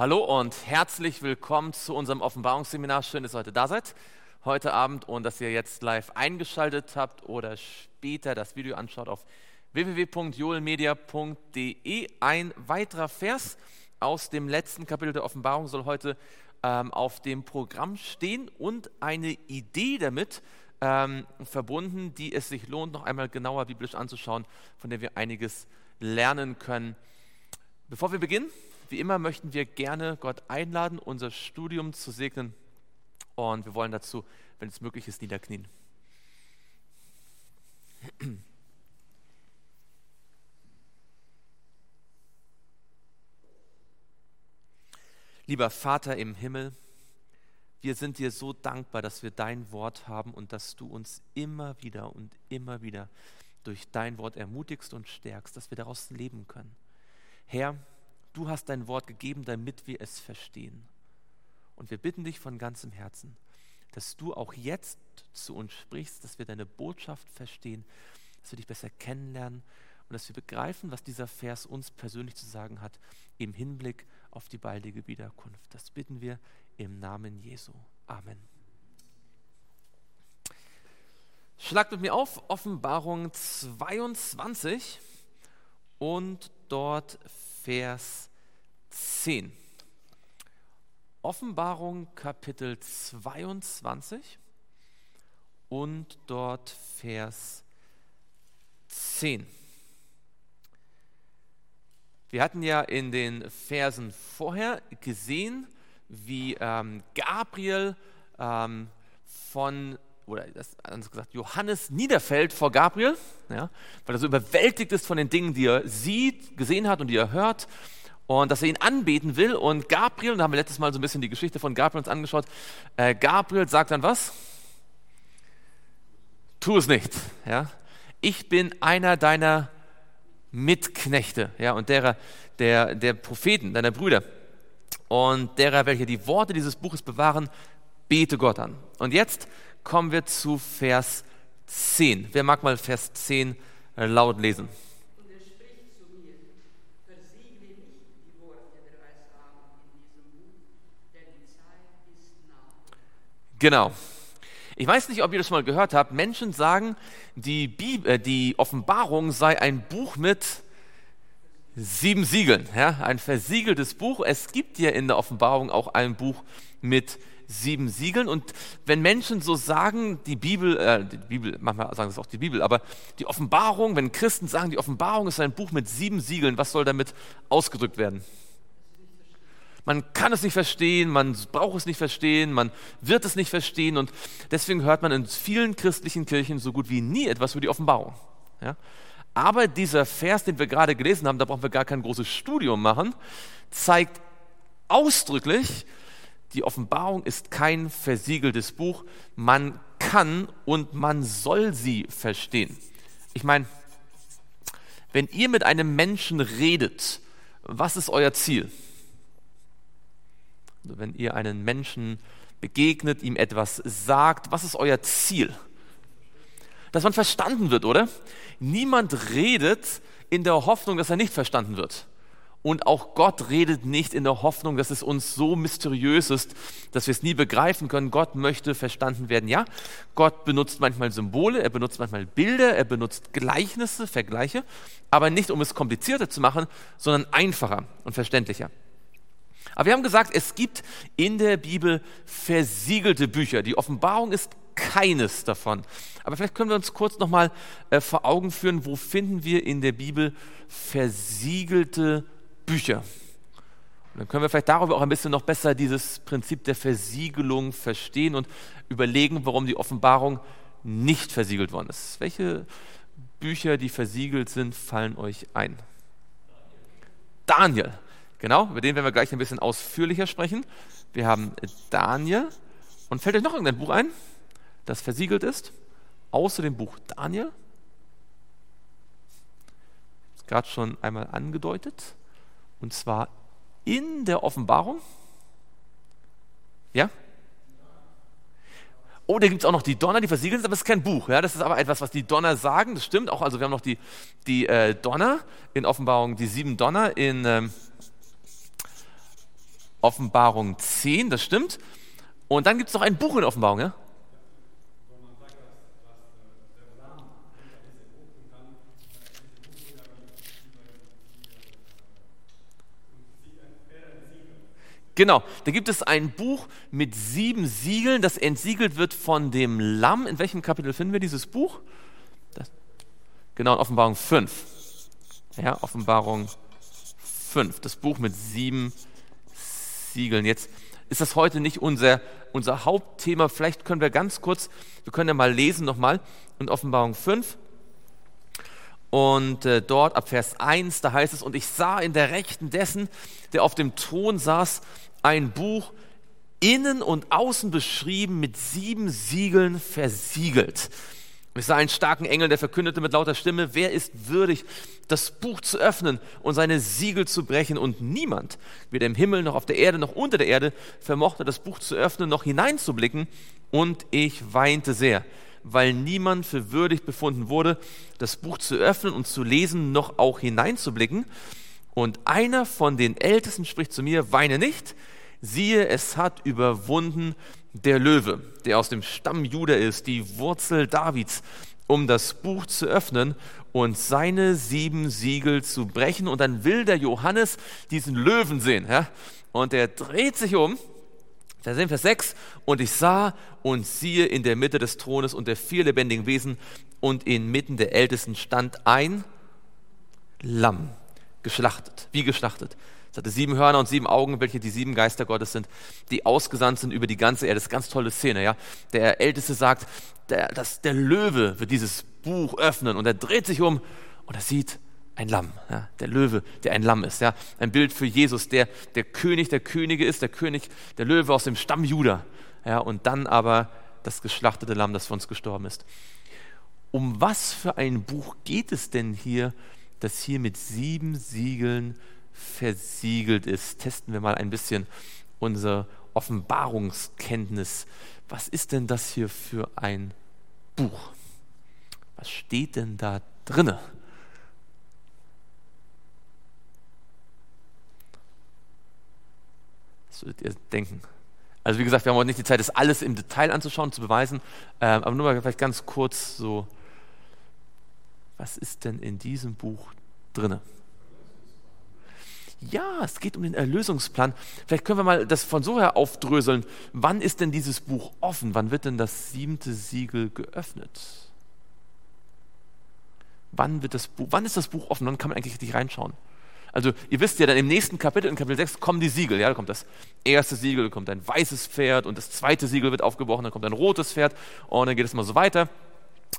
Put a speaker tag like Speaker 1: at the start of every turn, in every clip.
Speaker 1: Hallo und herzlich willkommen zu unserem Offenbarungsseminar. Schön, dass ihr heute da seid, heute Abend und dass ihr jetzt live eingeschaltet habt oder später das Video anschaut auf www.joelmedia.de. Ein weiterer Vers aus dem letzten Kapitel der Offenbarung soll heute ähm, auf dem Programm stehen und eine Idee damit ähm, verbunden, die es sich lohnt, noch einmal genauer biblisch anzuschauen, von der wir einiges lernen können. Bevor wir beginnen, wie immer möchten wir gerne Gott einladen, unser Studium zu segnen. Und wir wollen dazu, wenn es möglich ist, niederknien. Lieber Vater im Himmel, wir sind dir so dankbar, dass wir dein Wort haben und dass du uns immer wieder und immer wieder durch dein Wort ermutigst und stärkst, dass wir daraus leben können. Herr, Du hast dein Wort gegeben, damit wir es verstehen. Und wir bitten dich von ganzem Herzen, dass du auch jetzt zu uns sprichst, dass wir deine Botschaft verstehen, dass wir dich besser kennenlernen und dass wir begreifen, was dieser Vers uns persönlich zu sagen hat im Hinblick auf die baldige Wiederkunft. Das bitten wir im Namen Jesu. Amen. Schlagt mit mir auf Offenbarung 22 und dort Vers 10. Offenbarung Kapitel 22 und dort Vers 10. Wir hatten ja in den Versen vorher gesehen, wie ähm, Gabriel ähm, von oder anders gesagt, Johannes niederfällt vor Gabriel, ja, weil er so überwältigt ist von den Dingen, die er sieht, gesehen hat und die er hört und dass er ihn anbeten will. Und Gabriel, da haben wir letztes Mal so ein bisschen die Geschichte von Gabriel uns angeschaut, äh, Gabriel sagt dann was? Tu es nicht. Ja? Ich bin einer deiner Mitknechte ja, und derer, der, der Propheten, deiner Brüder und derer, welche die Worte dieses Buches bewahren, bete Gott an. Und jetzt kommen wir zu Vers 10. Wer mag mal Vers 10 äh, laut lesen? Genau. Ich weiß nicht, ob ihr das mal gehört habt. Menschen sagen, die, Bibel, äh, die Offenbarung sei ein Buch mit sieben Siegeln, ja, ein versiegeltes Buch. Es gibt ja in der Offenbarung auch ein Buch mit sieben Siegeln. Und wenn Menschen so sagen, die Bibel, äh, die Bibel, manchmal sagen das auch die Bibel, aber die Offenbarung, wenn Christen sagen, die Offenbarung ist ein Buch mit sieben Siegeln, was soll damit ausgedrückt werden? Man kann es nicht verstehen, man braucht es nicht verstehen, man wird es nicht verstehen und deswegen hört man in vielen christlichen Kirchen so gut wie nie etwas über die Offenbarung. Ja? Aber dieser Vers, den wir gerade gelesen haben, da brauchen wir gar kein großes Studium machen, zeigt ausdrücklich, die Offenbarung ist kein versiegeltes Buch. Man kann und man soll sie verstehen. Ich meine, wenn ihr mit einem Menschen redet, was ist euer Ziel? Wenn ihr einen Menschen begegnet, ihm etwas sagt, was ist euer Ziel? Dass man verstanden wird, oder? Niemand redet in der Hoffnung, dass er nicht verstanden wird. Und auch Gott redet nicht in der Hoffnung, dass es uns so mysteriös ist, dass wir es nie begreifen können. Gott möchte verstanden werden. Ja, Gott benutzt manchmal Symbole, er benutzt manchmal Bilder, er benutzt Gleichnisse, Vergleiche, aber nicht um es komplizierter zu machen, sondern einfacher und verständlicher. Aber wir haben gesagt, es gibt in der Bibel versiegelte Bücher. Die Offenbarung ist keines davon. Aber vielleicht können wir uns kurz nochmal äh, vor Augen führen, wo finden wir in der Bibel versiegelte Bücher. Und dann können wir vielleicht darüber auch ein bisschen noch besser dieses Prinzip der Versiegelung verstehen und überlegen, warum die Offenbarung nicht versiegelt worden ist. Welche Bücher, die versiegelt sind, fallen euch ein? Daniel. Genau, über den werden wir gleich ein bisschen ausführlicher sprechen. Wir haben Daniel. Und fällt euch noch irgendein Buch ein, das versiegelt ist? Außer dem Buch Daniel? Gerade schon einmal angedeutet. Und zwar in der Offenbarung. Ja? Oh, da gibt es auch noch die Donner, die versiegelt sind, aber es ist kein Buch. Ja? Das ist aber etwas, was die Donner sagen. Das stimmt auch. Also wir haben noch die, die äh, Donner in Offenbarung, die sieben Donner in, ähm, Offenbarung 10, das stimmt. Und dann gibt es noch ein Buch in Offenbarung, ja? Genau, da gibt es ein Buch mit sieben Siegeln, das entsiegelt wird von dem Lamm. In welchem Kapitel finden wir dieses Buch? Das, genau, in Offenbarung 5. Ja, Offenbarung 5, das Buch mit sieben Siegeln. Jetzt ist das heute nicht unser, unser Hauptthema. Vielleicht können wir ganz kurz, wir können ja mal lesen nochmal in Offenbarung 5. Und äh, dort ab Vers 1, da heißt es, und ich sah in der Rechten dessen, der auf dem Thron saß, ein Buch innen und außen beschrieben mit sieben Siegeln versiegelt. Ich sah einen starken Engel, der verkündete mit lauter Stimme, wer ist würdig, das Buch zu öffnen und seine Siegel zu brechen. Und niemand, weder im Himmel noch auf der Erde noch unter der Erde, vermochte das Buch zu öffnen noch hineinzublicken. Und ich weinte sehr, weil niemand für würdig befunden wurde, das Buch zu öffnen und zu lesen, noch auch hineinzublicken. Und einer von den Ältesten spricht zu mir, weine nicht, siehe, es hat überwunden der Löwe, der aus dem Stamm Juda ist, die Wurzel Davids, um das Buch zu öffnen und seine sieben Siegel zu brechen. Und dann will der Johannes diesen Löwen sehen. Ja? Und er dreht sich um, Vers 7, Vers 6, und ich sah und siehe in der Mitte des Thrones und der vier lebendigen Wesen und inmitten der Ältesten stand ein Lamm geschlachtet. Wie geschlachtet? Es hatte sieben Hörner und sieben Augen, welche die sieben Geister Gottes sind, die ausgesandt sind über die ganze Erde. Das ist eine ganz tolle Szene, ja. Der Älteste sagt, der, das, der Löwe wird dieses Buch öffnen und er dreht sich um und er sieht ein Lamm, ja. der Löwe, der ein Lamm ist, ja. Ein Bild für Jesus, der der König der Könige ist, der König, der Löwe aus dem Stamm Juda, ja. Und dann aber das geschlachtete Lamm, das für uns gestorben ist. Um was für ein Buch geht es denn hier das hier mit sieben Siegeln versiegelt ist. Testen wir mal ein bisschen unsere Offenbarungskenntnis. Was ist denn das hier für ein Buch? Was steht denn da drinne? Was würdet ihr denken? Also wie gesagt, wir haben heute nicht die Zeit, das alles im Detail anzuschauen, zu beweisen, ähm, aber nur mal vielleicht ganz kurz so was ist denn in diesem Buch drin? Ja, es geht um den Erlösungsplan. Vielleicht können wir mal das von so her aufdröseln. Wann ist denn dieses Buch offen? Wann wird denn das siebte Siegel geöffnet? Wann, wird das Buch, wann ist das Buch offen? Wann kann man eigentlich richtig reinschauen? Also ihr wisst ja, dann im nächsten Kapitel, in Kapitel 6, kommen die Siegel. Ja, da kommt das erste Siegel, da kommt ein weißes Pferd und das zweite Siegel wird aufgebrochen, dann kommt ein rotes Pferd und dann geht es mal so weiter.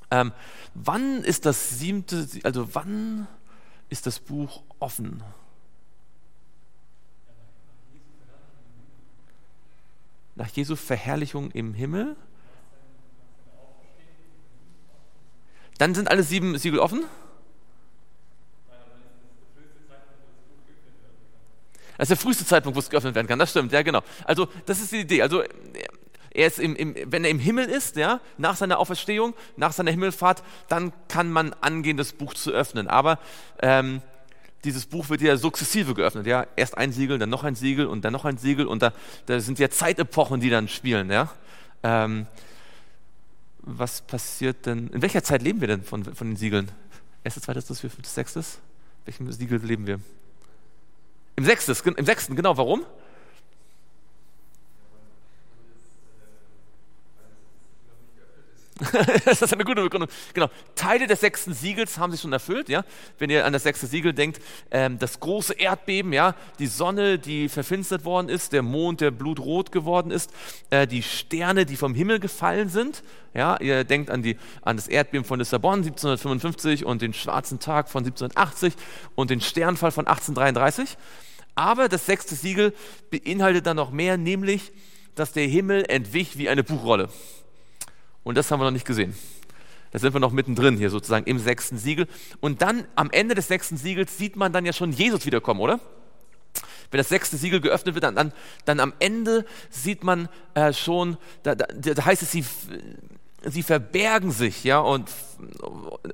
Speaker 1: Ähm, wann ist das siebte, also wann ist das Buch offen? Nach Jesu Verherrlichung im Himmel? Dann sind alle sieben Siegel offen? Das ist der früheste Zeitpunkt, wo es geöffnet werden kann. Das stimmt, ja genau. Also das ist die Idee. Also er ist im, im, wenn er im Himmel ist, ja, nach seiner Auferstehung, nach seiner Himmelfahrt, dann kann man angehen, das Buch zu öffnen. Aber ähm, dieses Buch wird ja sukzessive geöffnet. Ja? Erst ein Siegel, dann noch ein Siegel und dann noch ein Siegel. Und da, da sind ja Zeitepochen, die dann spielen. Ja? Ähm, was passiert denn? In welcher Zeit leben wir denn von, von den Siegeln? Erstes, zweites, drittes, viertes, sechstes? Welchem Siegel leben wir? Im sechstes, im sechsten, genau. Warum? das ist eine gute Begründung. Genau. Teile des sechsten Siegels haben sich schon erfüllt, ja. Wenn ihr an das sechste Siegel denkt, ähm, das große Erdbeben, ja, die Sonne, die verfinstert worden ist, der Mond, der blutrot geworden ist, äh, die Sterne, die vom Himmel gefallen sind, ja. Ihr denkt an die, an das Erdbeben von Lissabon 1755 und den schwarzen Tag von 1780 und den Sternfall von 1833. Aber das sechste Siegel beinhaltet dann noch mehr, nämlich, dass der Himmel entwich wie eine Buchrolle. Und das haben wir noch nicht gesehen. Da sind wir noch mittendrin hier sozusagen im sechsten Siegel. Und dann am Ende des sechsten Siegels sieht man dann ja schon Jesus wiederkommen, oder? Wenn das sechste Siegel geöffnet wird, dann, dann, dann am Ende sieht man äh, schon, da, da, da, heißt es, sie, sie verbergen sich, ja, und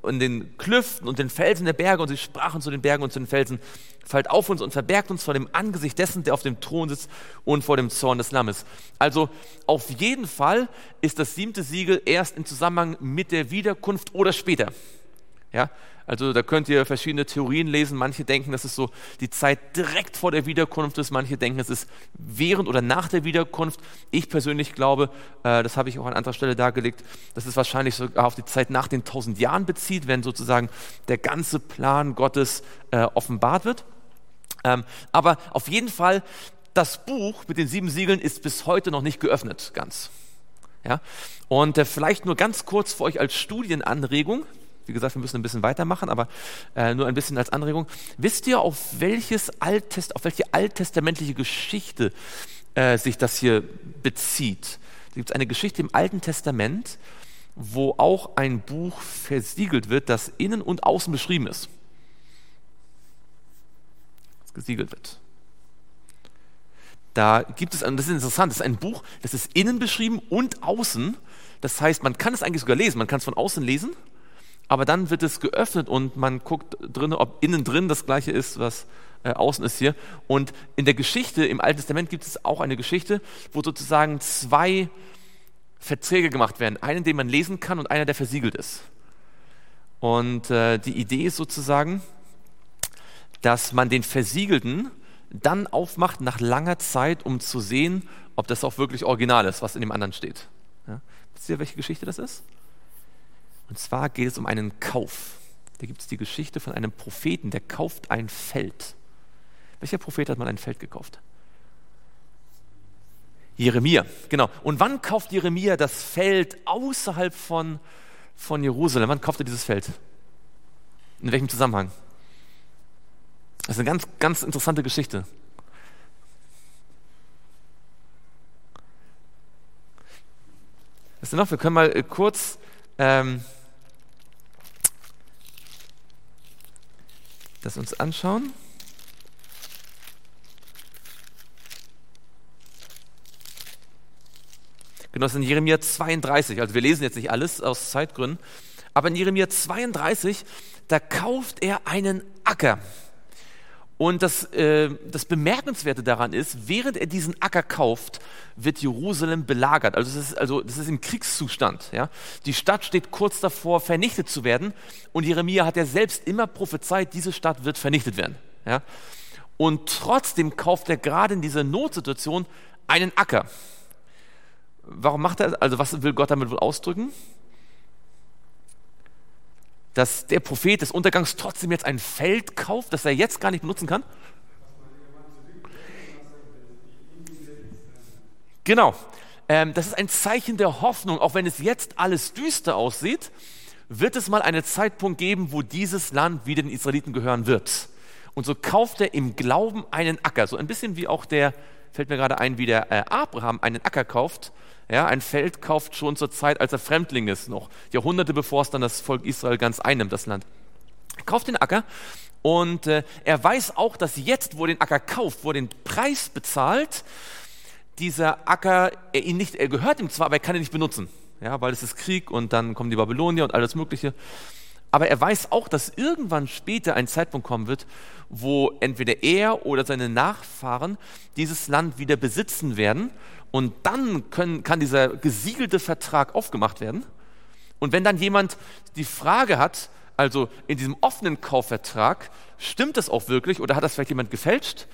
Speaker 1: in den Klüften und den Felsen der Berge und sie sprachen zu den Bergen und zu den Felsen, fallt auf uns und verbergt uns vor dem Angesicht dessen, der auf dem Thron sitzt und vor dem Zorn des Lammes. Also auf jeden Fall ist das siebte Siegel erst im Zusammenhang mit der Wiederkunft oder später. Ja, also da könnt ihr verschiedene Theorien lesen. Manche denken, dass es so die Zeit direkt vor der Wiederkunft ist. Manche denken, es ist während oder nach der Wiederkunft. Ich persönlich glaube, äh, das habe ich auch an anderer Stelle dargelegt, dass es wahrscheinlich sogar auf die Zeit nach den tausend Jahren bezieht, wenn sozusagen der ganze Plan Gottes äh, offenbart wird. Ähm, aber auf jeden Fall, das Buch mit den sieben Siegeln ist bis heute noch nicht geöffnet, ganz. Ja? Und äh, vielleicht nur ganz kurz für euch als Studienanregung. Wie gesagt, wir müssen ein bisschen weitermachen, aber äh, nur ein bisschen als Anregung. Wisst ihr, auf, welches Alttest, auf welche alttestamentliche Geschichte äh, sich das hier bezieht? Da gibt es eine Geschichte im Alten Testament, wo auch ein Buch versiegelt wird, das innen und außen beschrieben ist. Das gesiegelt wird. Da gibt es, das ist interessant, das ist ein Buch, das ist innen beschrieben und außen. Das heißt, man kann es eigentlich sogar lesen, man kann es von außen lesen aber dann wird es geöffnet und man guckt drin, ob innen drin das gleiche ist, was äh, außen ist hier. Und in der Geschichte, im Alten Testament gibt es auch eine Geschichte, wo sozusagen zwei Verträge gemacht werden. Einen, den man lesen kann und einer, der versiegelt ist. Und äh, die Idee ist sozusagen, dass man den Versiegelten dann aufmacht nach langer Zeit, um zu sehen, ob das auch wirklich original ist, was in dem anderen steht. Ja? Wisst ihr, welche Geschichte das ist? Und zwar geht es um einen Kauf. Da gibt es die Geschichte von einem Propheten, der kauft ein Feld. Welcher Prophet hat mal ein Feld gekauft? Jeremia, genau. Und wann kauft Jeremia das Feld außerhalb von, von Jerusalem? Wann kauft er dieses Feld? In welchem Zusammenhang? Das ist eine ganz, ganz interessante Geschichte. Was ist noch? Wir können mal äh, kurz ähm, das uns anschauen. Genau, das ist in Jeremia 32. Also wir lesen jetzt nicht alles aus Zeitgründen. Aber in Jeremia 32, da kauft er einen Acker. Und das, äh, das Bemerkenswerte daran ist, während er diesen Acker kauft, wird Jerusalem belagert. Also das ist, also das ist im Kriegszustand. Ja? Die Stadt steht kurz davor, vernichtet zu werden. Und Jeremia hat ja selbst immer prophezeit, diese Stadt wird vernichtet werden. Ja? Und trotzdem kauft er gerade in dieser Notsituation einen Acker. Warum macht er, also was will Gott damit wohl ausdrücken? Dass der Prophet des Untergangs trotzdem jetzt ein Feld kauft, das er jetzt gar nicht benutzen kann? Genau. Ähm, das ist ein Zeichen der Hoffnung. Auch wenn es jetzt alles düster aussieht, wird es mal einen Zeitpunkt geben, wo dieses Land wieder den Israeliten gehören wird. Und so kauft er im Glauben einen Acker. So ein bisschen wie auch der, fällt mir gerade ein, wie der äh, Abraham einen Acker kauft ja, ein Feld kauft schon zur Zeit, als er Fremdling ist, noch Jahrhunderte bevor es dann das Volk Israel ganz einnimmt, das Land. Er kauft den Acker und äh, er weiß auch, dass jetzt, wo er den Acker kauft, wo er den Preis bezahlt, dieser Acker, er ihn nicht, er gehört ihm zwar, aber er kann ihn nicht benutzen, ja, weil es ist Krieg und dann kommen die Babylonier und alles Mögliche. Aber er weiß auch, dass irgendwann später ein Zeitpunkt kommen wird, wo entweder er oder seine Nachfahren dieses Land wieder besitzen werden und dann können, kann dieser gesiegelte Vertrag aufgemacht werden. Und wenn dann jemand die Frage hat, also in diesem offenen Kaufvertrag, stimmt das auch wirklich oder hat das vielleicht jemand gefälscht?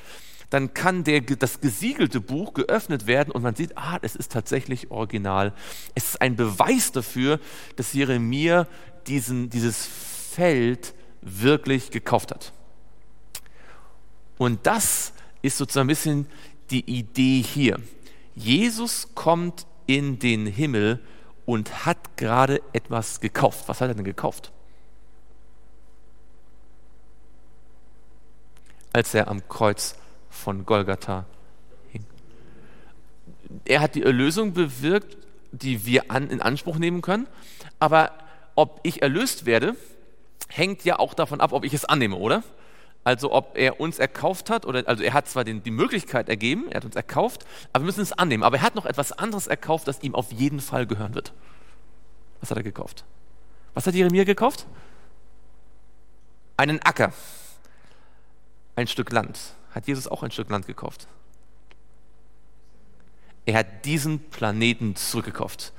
Speaker 1: Dann kann der, das gesiegelte Buch geöffnet werden und man sieht, ah, es ist tatsächlich original. Es ist ein Beweis dafür, dass Jeremia diesen, dieses Feld wirklich gekauft hat. Und das ist sozusagen ein bisschen die Idee hier. Jesus kommt in den Himmel und hat gerade etwas gekauft. Was hat er denn gekauft? Als er am Kreuz von Golgatha hing. Er hat die Erlösung bewirkt, die wir an, in Anspruch nehmen können. Aber ob ich erlöst werde, hängt ja auch davon ab, ob ich es annehme, oder? Also ob er uns erkauft hat, oder also er hat zwar den, die Möglichkeit ergeben, er hat uns erkauft, aber wir müssen es annehmen. Aber er hat noch etwas anderes erkauft, das ihm auf jeden Fall gehören wird. Was hat er gekauft? Was hat Jeremia gekauft? Einen Acker, ein Stück Land. Hat Jesus auch ein Stück Land gekauft? Er hat diesen Planeten zurückgekauft.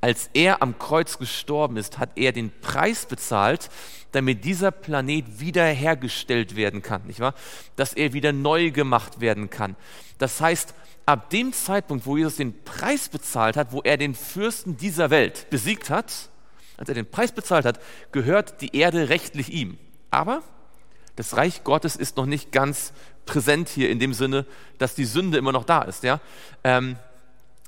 Speaker 1: Als er am Kreuz gestorben ist, hat er den Preis bezahlt, damit dieser Planet wiederhergestellt werden kann, nicht wahr? Dass er wieder neu gemacht werden kann. Das heißt, ab dem Zeitpunkt, wo Jesus den Preis bezahlt hat, wo er den Fürsten dieser Welt besiegt hat, als er den Preis bezahlt hat, gehört die Erde rechtlich ihm. Aber das Reich Gottes ist noch nicht ganz präsent hier in dem Sinne, dass die Sünde immer noch da ist. Ja? Ähm,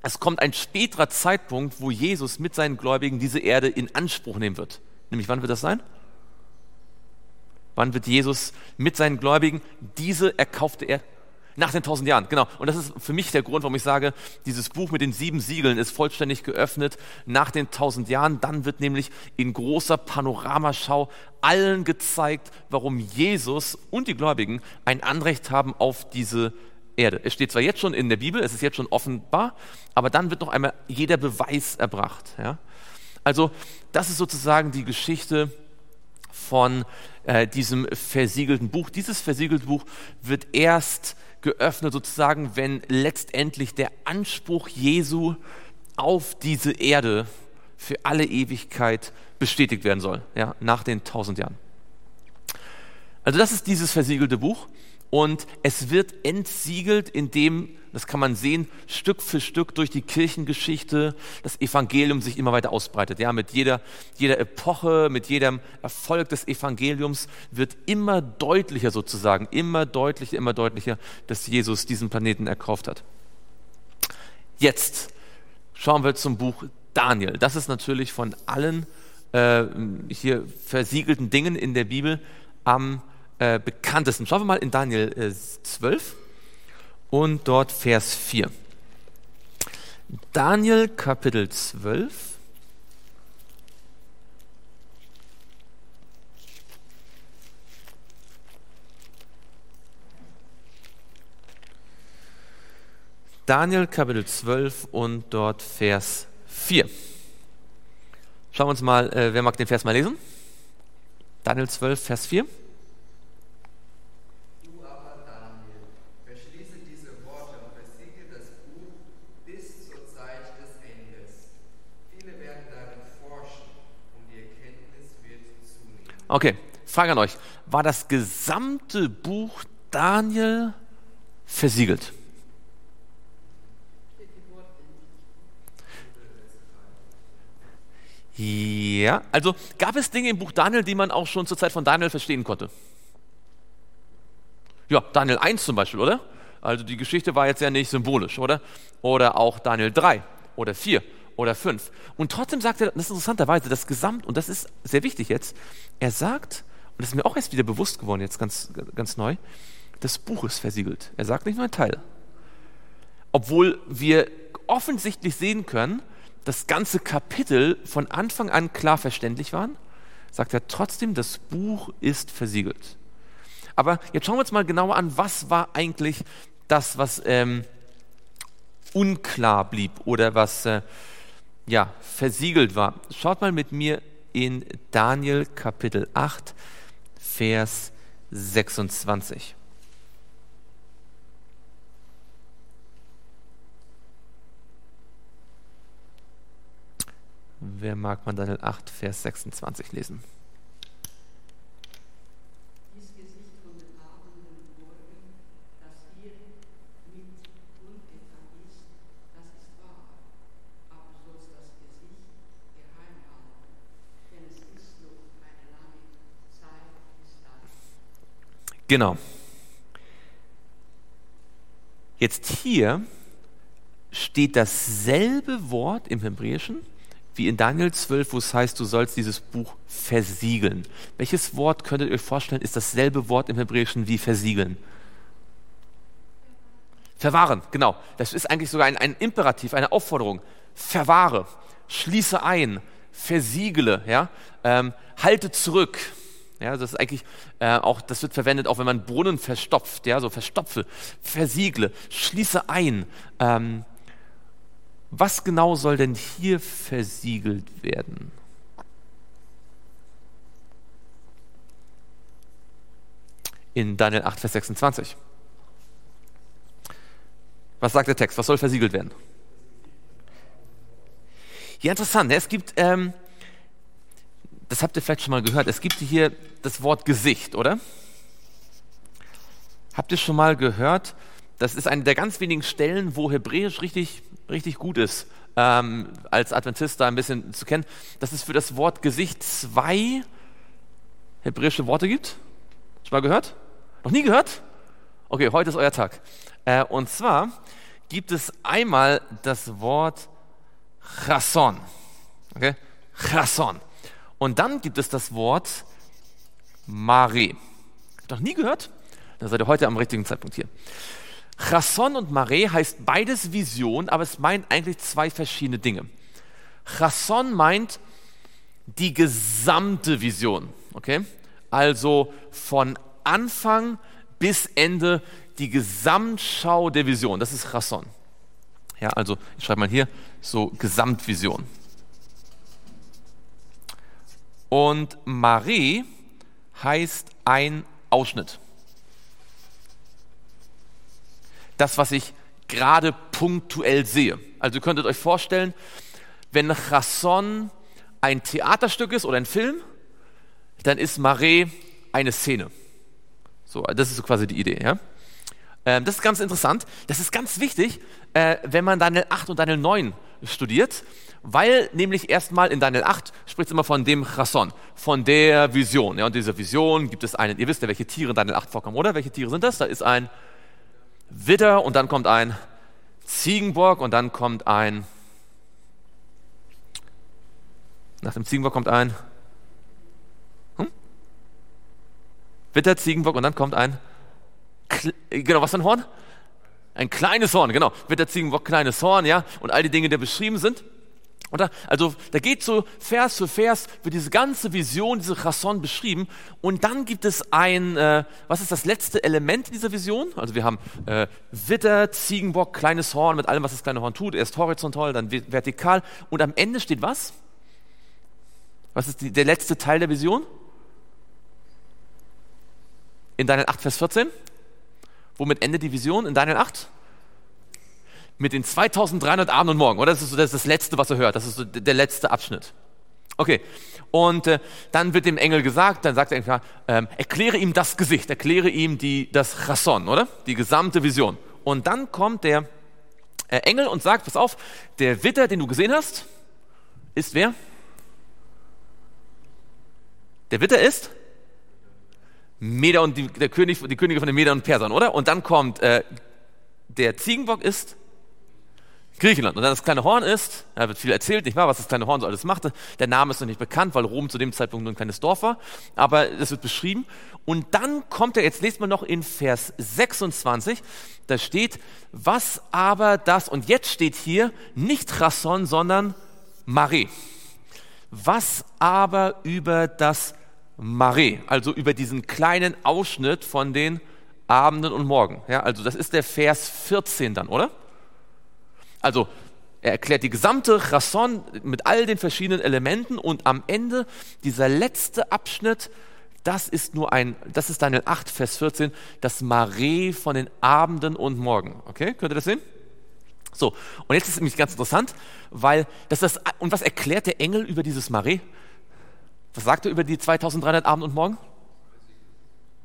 Speaker 1: es kommt ein späterer Zeitpunkt, wo Jesus mit seinen Gläubigen diese Erde in Anspruch nehmen wird. Nämlich wann wird das sein? Wann wird Jesus mit seinen Gläubigen diese erkaufte Erde? Nach den tausend Jahren, genau. Und das ist für mich der Grund, warum ich sage, dieses Buch mit den sieben Siegeln ist vollständig geöffnet nach den tausend Jahren. Dann wird nämlich in großer Panoramaschau allen gezeigt, warum Jesus und die Gläubigen ein Anrecht haben auf diese Erde. Es steht zwar jetzt schon in der Bibel, es ist jetzt schon offenbar, aber dann wird noch einmal jeder Beweis erbracht. Ja? Also das ist sozusagen die Geschichte von äh, diesem versiegelten Buch. Dieses versiegelte Buch wird erst geöffnet sozusagen, wenn letztendlich der Anspruch Jesu auf diese Erde für alle Ewigkeit bestätigt werden soll, ja, nach den tausend Jahren. Also das ist dieses versiegelte Buch und es wird entsiegelt, indem, das kann man sehen, Stück für Stück durch die Kirchengeschichte das Evangelium sich immer weiter ausbreitet. Ja, mit jeder, jeder Epoche, mit jedem Erfolg des Evangeliums wird immer deutlicher sozusagen, immer deutlicher, immer deutlicher, dass Jesus diesen Planeten erkauft hat. Jetzt schauen wir zum Buch Daniel. Das ist natürlich von allen äh, hier versiegelten Dingen in der Bibel am äh, bekanntesten. Schauen wir mal in Daniel äh, 12 und dort Vers 4. Daniel Kapitel 12. Daniel Kapitel 12 und dort Vers 4. Schauen wir uns mal, äh, wer mag den Vers mal lesen? Daniel 12, Vers 4. Okay, Frage an euch. War das gesamte Buch Daniel versiegelt? Ja, also gab es Dinge im Buch Daniel, die man auch schon zur Zeit von Daniel verstehen konnte? Ja, Daniel 1 zum Beispiel, oder? Also die Geschichte war jetzt ja nicht symbolisch, oder? Oder auch Daniel 3 oder 4 oder 5. Und trotzdem sagt er, das ist interessanterweise, das Gesamt, und das ist sehr wichtig jetzt, er sagt, und das ist mir auch erst wieder bewusst geworden, jetzt ganz, ganz neu, das Buch ist versiegelt. Er sagt nicht nur ein Teil. Obwohl wir offensichtlich sehen können, dass ganze Kapitel von Anfang an klar verständlich waren, sagt er trotzdem, das Buch ist versiegelt. Aber jetzt schauen wir uns mal genauer an, was war eigentlich das, was ähm, unklar blieb oder was äh, ja, versiegelt war. Schaut mal mit mir in Daniel Kapitel 8, Vers 26. Wer mag man Daniel 8, Vers 26 lesen? Genau. Jetzt hier steht dasselbe Wort im Hebräischen wie in Daniel 12, wo es heißt, du sollst dieses Buch versiegeln. Welches Wort könntet ihr euch vorstellen, ist dasselbe Wort im Hebräischen wie versiegeln? Verwahren, genau. Das ist eigentlich sogar ein, ein Imperativ, eine Aufforderung. Verwahre, schließe ein, versiegele, ja? Ähm, halte zurück. Ja, das ist eigentlich äh, auch, das wird verwendet, auch wenn man Brunnen verstopft, ja, so verstopfe, versiegle, schließe ein. Ähm, was genau soll denn hier versiegelt werden? In Daniel 8, Vers 26. Was sagt der Text? Was soll versiegelt werden? Ja, interessant. Es gibt, ähm, das habt ihr vielleicht schon mal gehört, es gibt hier das Wort Gesicht, oder? Habt ihr schon mal gehört? Das ist eine der ganz wenigen Stellen, wo Hebräisch richtig, richtig gut ist, ähm, als Adventist da ein bisschen zu kennen, dass es für das Wort Gesicht zwei hebräische Worte gibt. Schon mal gehört? Noch nie gehört? Okay, heute ist euer Tag. Äh, und zwar gibt es einmal das Wort Chasson. Okay? Chasson. Und dann gibt es das Wort Mare. Noch nie gehört? Dann seid ihr heute am richtigen Zeitpunkt hier. Chasson und Mare heißt beides Vision, aber es meint eigentlich zwei verschiedene Dinge. Chasson meint die gesamte Vision. Okay? Also von Anfang bis Ende die Gesamtschau der Vision. Das ist Chasson. Ja, also ich schreibe mal hier so Gesamtvision. Und Marie heißt ein Ausschnitt. Das, was ich gerade punktuell sehe. Also ihr könntet euch vorstellen, wenn Chasson ein Theaterstück ist oder ein Film, dann ist Marais eine Szene. So, das ist so quasi die Idee. Ja? Ähm, das ist ganz interessant. Das ist ganz wichtig, äh, wenn man Daniel 8 und Daniel 9 studiert, weil nämlich erstmal in Daniel 8 spricht es immer von dem Chasson, von der Vision. Ja, und diese Vision gibt es einen, ihr wisst ja, welche Tiere in Daniel 8 vorkommen, oder? Welche Tiere sind das? Da ist ein Widder und dann kommt ein Ziegenbock und dann kommt ein, nach dem Ziegenbock kommt ein hm? Widder, Ziegenbock und dann kommt ein genau, was für ein Horn? Ein kleines Horn, genau. Wird der Ziegenbock kleines Horn, ja, und all die Dinge, die beschrieben sind. Und da, also da geht so Vers für Vers, wird diese ganze Vision, diese Chasson beschrieben. Und dann gibt es ein, äh, was ist das letzte Element dieser Vision? Also wir haben äh, Witter, Ziegenbock, kleines Horn mit allem, was das kleine Horn tut. Erst horizontal, dann vertikal. Und am Ende steht was? Was ist die, der letzte Teil der Vision? In Daniel 8, Vers 14. Womit endet die Vision in Daniel 8? Mit den 2300 Abend und Morgen, oder? Das ist, so, das, ist das Letzte, was er hört. Das ist so der letzte Abschnitt. Okay, und äh, dann wird dem Engel gesagt, dann sagt er, ähm, erkläre ihm das Gesicht, erkläre ihm die, das Chasson, oder? Die gesamte Vision. Und dann kommt der äh, Engel und sagt, pass auf, der Witter, den du gesehen hast, ist wer? Der Witter ist? Meder und die, der König, die Könige von den Medern und Persern, oder? Und dann kommt äh, der Ziegenbock ist Griechenland. Und dann das kleine Horn ist, da wird viel erzählt, nicht wahr, was das kleine Horn so alles machte. Der Name ist noch nicht bekannt, weil Rom zu dem Zeitpunkt nur ein kleines Dorf war. Aber das wird beschrieben. Und dann kommt er, jetzt lest mal noch in Vers 26, da steht, was aber das, und jetzt steht hier nicht Chasson, sondern Mare. Was aber über das Mare, also über diesen kleinen Ausschnitt von den Abenden und Morgen. Ja, also das ist der Vers 14 dann, oder? Also er erklärt die gesamte Chasson mit all den verschiedenen Elementen und am Ende dieser letzte Abschnitt, das ist nur ein, das ist Daniel 8, Vers 14, das Mare von den Abenden und Morgen. Okay, könnt ihr das sehen? So, und jetzt ist es nämlich ganz interessant, weil das das, und was erklärt der Engel über dieses Mare? Was sagt er über die 2300 Abend und Morgen?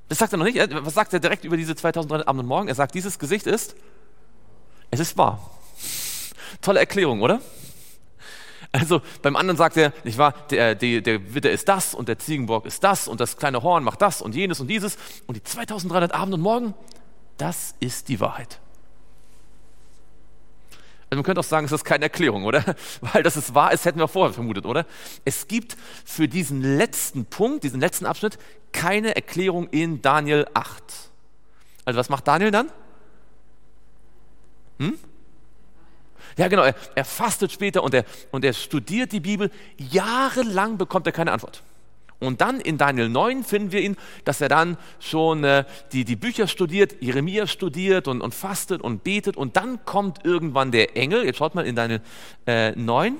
Speaker 1: Das sagt er noch nicht. Was sagt er direkt über diese 2300 Abend und Morgen? Er sagt, dieses Gesicht ist, es ist wahr. Tolle Erklärung, oder? Also beim anderen sagt er, nicht wahr, der, der, der Witter ist das und der Ziegenbock ist das und das kleine Horn macht das und jenes und dieses und die 2300 Abend und Morgen, das ist die Wahrheit. Man könnte auch sagen, es ist keine Erklärung, oder? Weil dass es wahr ist, hätten wir vorher vermutet, oder? Es gibt für diesen letzten Punkt, diesen letzten Abschnitt, keine Erklärung in Daniel 8. Also was macht Daniel dann? Hm? Ja, genau, er, er fastet später und er, und er studiert die Bibel. Jahrelang bekommt er keine Antwort. Und dann in Daniel 9 finden wir ihn, dass er dann schon äh, die, die Bücher studiert, Jeremia studiert und, und fastet und betet. Und dann kommt irgendwann der Engel, jetzt schaut mal in Daniel äh, 9.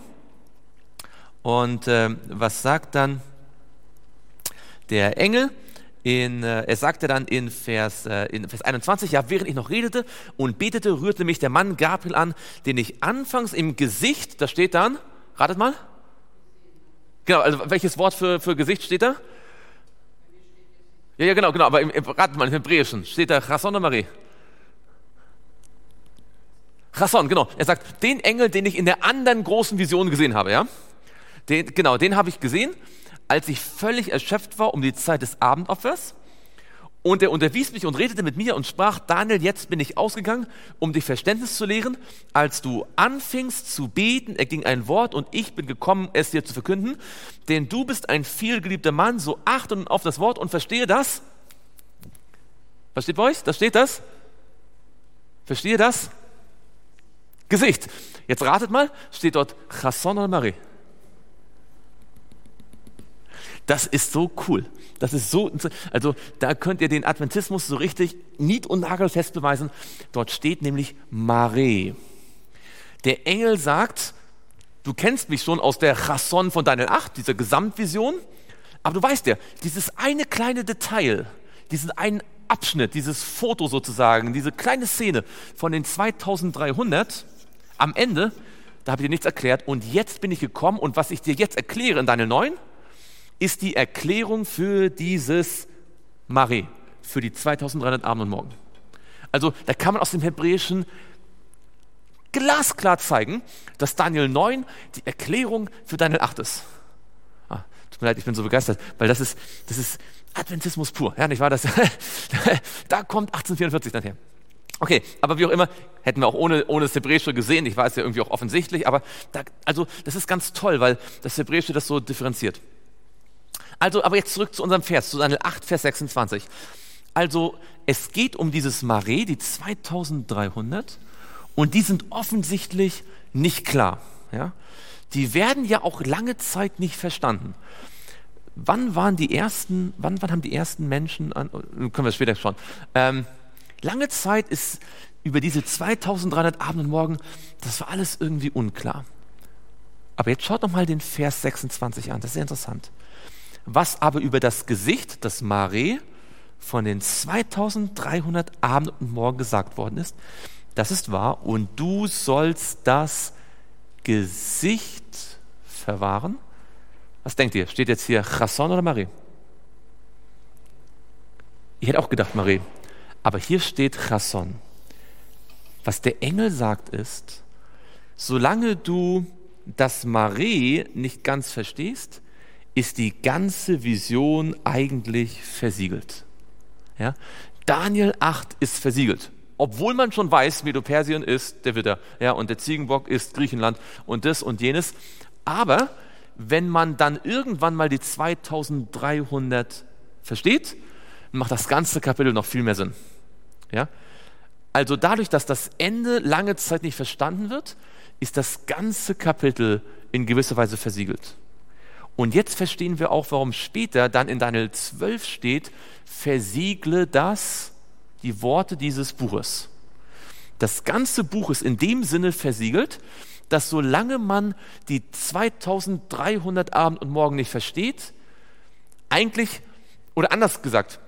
Speaker 1: Und äh, was sagt dann der Engel? In, äh, er sagte dann in Vers, äh, in Vers 21, ja, während ich noch redete und betete, rührte mich der Mann Gabriel an, den ich anfangs im Gesicht, da steht dann, ratet mal, Genau, also welches Wort für, für Gesicht steht da? Ja, ja, genau, genau, aber im, im, ratet mal, im Hebräischen steht da Chasson oder Marie? Chasson, genau. Er sagt, den Engel, den ich in der anderen großen Vision gesehen habe, ja? Den, genau, den habe ich gesehen, als ich völlig erschöpft war um die Zeit des Abendopfers und er unterwies mich und redete mit mir und sprach, Daniel, jetzt bin ich ausgegangen, um dich Verständnis zu lehren. Als du anfingst zu beten, erging ein Wort und ich bin gekommen, es dir zu verkünden. Denn du bist ein vielgeliebter Mann, so achte nun auf das Wort und verstehe das. Was steht bei euch? Da steht das. Verstehe das? Gesicht. Jetzt ratet mal, steht dort Chasson oder Marie? Das ist so cool. Das ist so, also da könnt ihr den Adventismus so richtig nied- und nagelfest beweisen. Dort steht nämlich Mare. Der Engel sagt, du kennst mich schon aus der Chasson von Daniel 8, dieser Gesamtvision, aber du weißt ja, dieses eine kleine Detail, diesen einen Abschnitt, dieses Foto sozusagen, diese kleine Szene von den 2300, am Ende, da habe ich dir nichts erklärt und jetzt bin ich gekommen und was ich dir jetzt erkläre in Daniel 9, ist die Erklärung für dieses Mare, für die 2300 Abend und Morgen. Also da kann man aus dem Hebräischen glasklar zeigen, dass Daniel 9 die Erklärung für Daniel 8 ist. Ah, tut mir leid, ich bin so begeistert, weil das ist, das ist Adventismus pur. Ja, nicht wahr? Das, da kommt 1844 dann her. Okay, aber wie auch immer, hätten wir auch ohne, ohne das Hebräische gesehen. Ich weiß ja irgendwie auch offensichtlich, aber da, also das ist ganz toll, weil das Hebräische das so differenziert. Also, aber jetzt zurück zu unserem Vers, zu Daniel 8, Vers 26. Also, es geht um dieses Mare, die 2300, und die sind offensichtlich nicht klar. Ja? Die werden ja auch lange Zeit nicht verstanden. Wann waren die ersten, wann, wann haben die ersten Menschen, an, können wir später schauen, ähm, lange Zeit ist über diese 2300 Abend und Morgen, das war alles irgendwie unklar. Aber jetzt schaut noch mal den Vers 26 an, das ist sehr interessant. Was aber über das Gesicht, das Mare, von den 2300 Abend und Morgen gesagt worden ist, das ist wahr. Und du sollst das Gesicht verwahren. Was denkt ihr? Steht jetzt hier Chasson oder Marie? Ich hätte auch gedacht Marie. Aber hier steht Chasson. Was der Engel sagt ist, solange du das Marie nicht ganz verstehst, ist die ganze Vision eigentlich versiegelt. Ja? Daniel 8 ist versiegelt. Obwohl man schon weiß, Medo-Persien ist der Widder ja, und der Ziegenbock ist Griechenland und das und jenes. Aber wenn man dann irgendwann mal die 2300 versteht, macht das ganze Kapitel noch viel mehr Sinn. Ja? Also dadurch, dass das Ende lange Zeit nicht verstanden wird, ist das ganze Kapitel in gewisser Weise versiegelt. Und jetzt verstehen wir auch, warum später dann in Daniel 12 steht, versiegle das, die Worte dieses Buches. Das ganze Buch ist in dem Sinne versiegelt, dass solange man die 2300 Abend und Morgen nicht versteht, eigentlich, oder anders gesagt,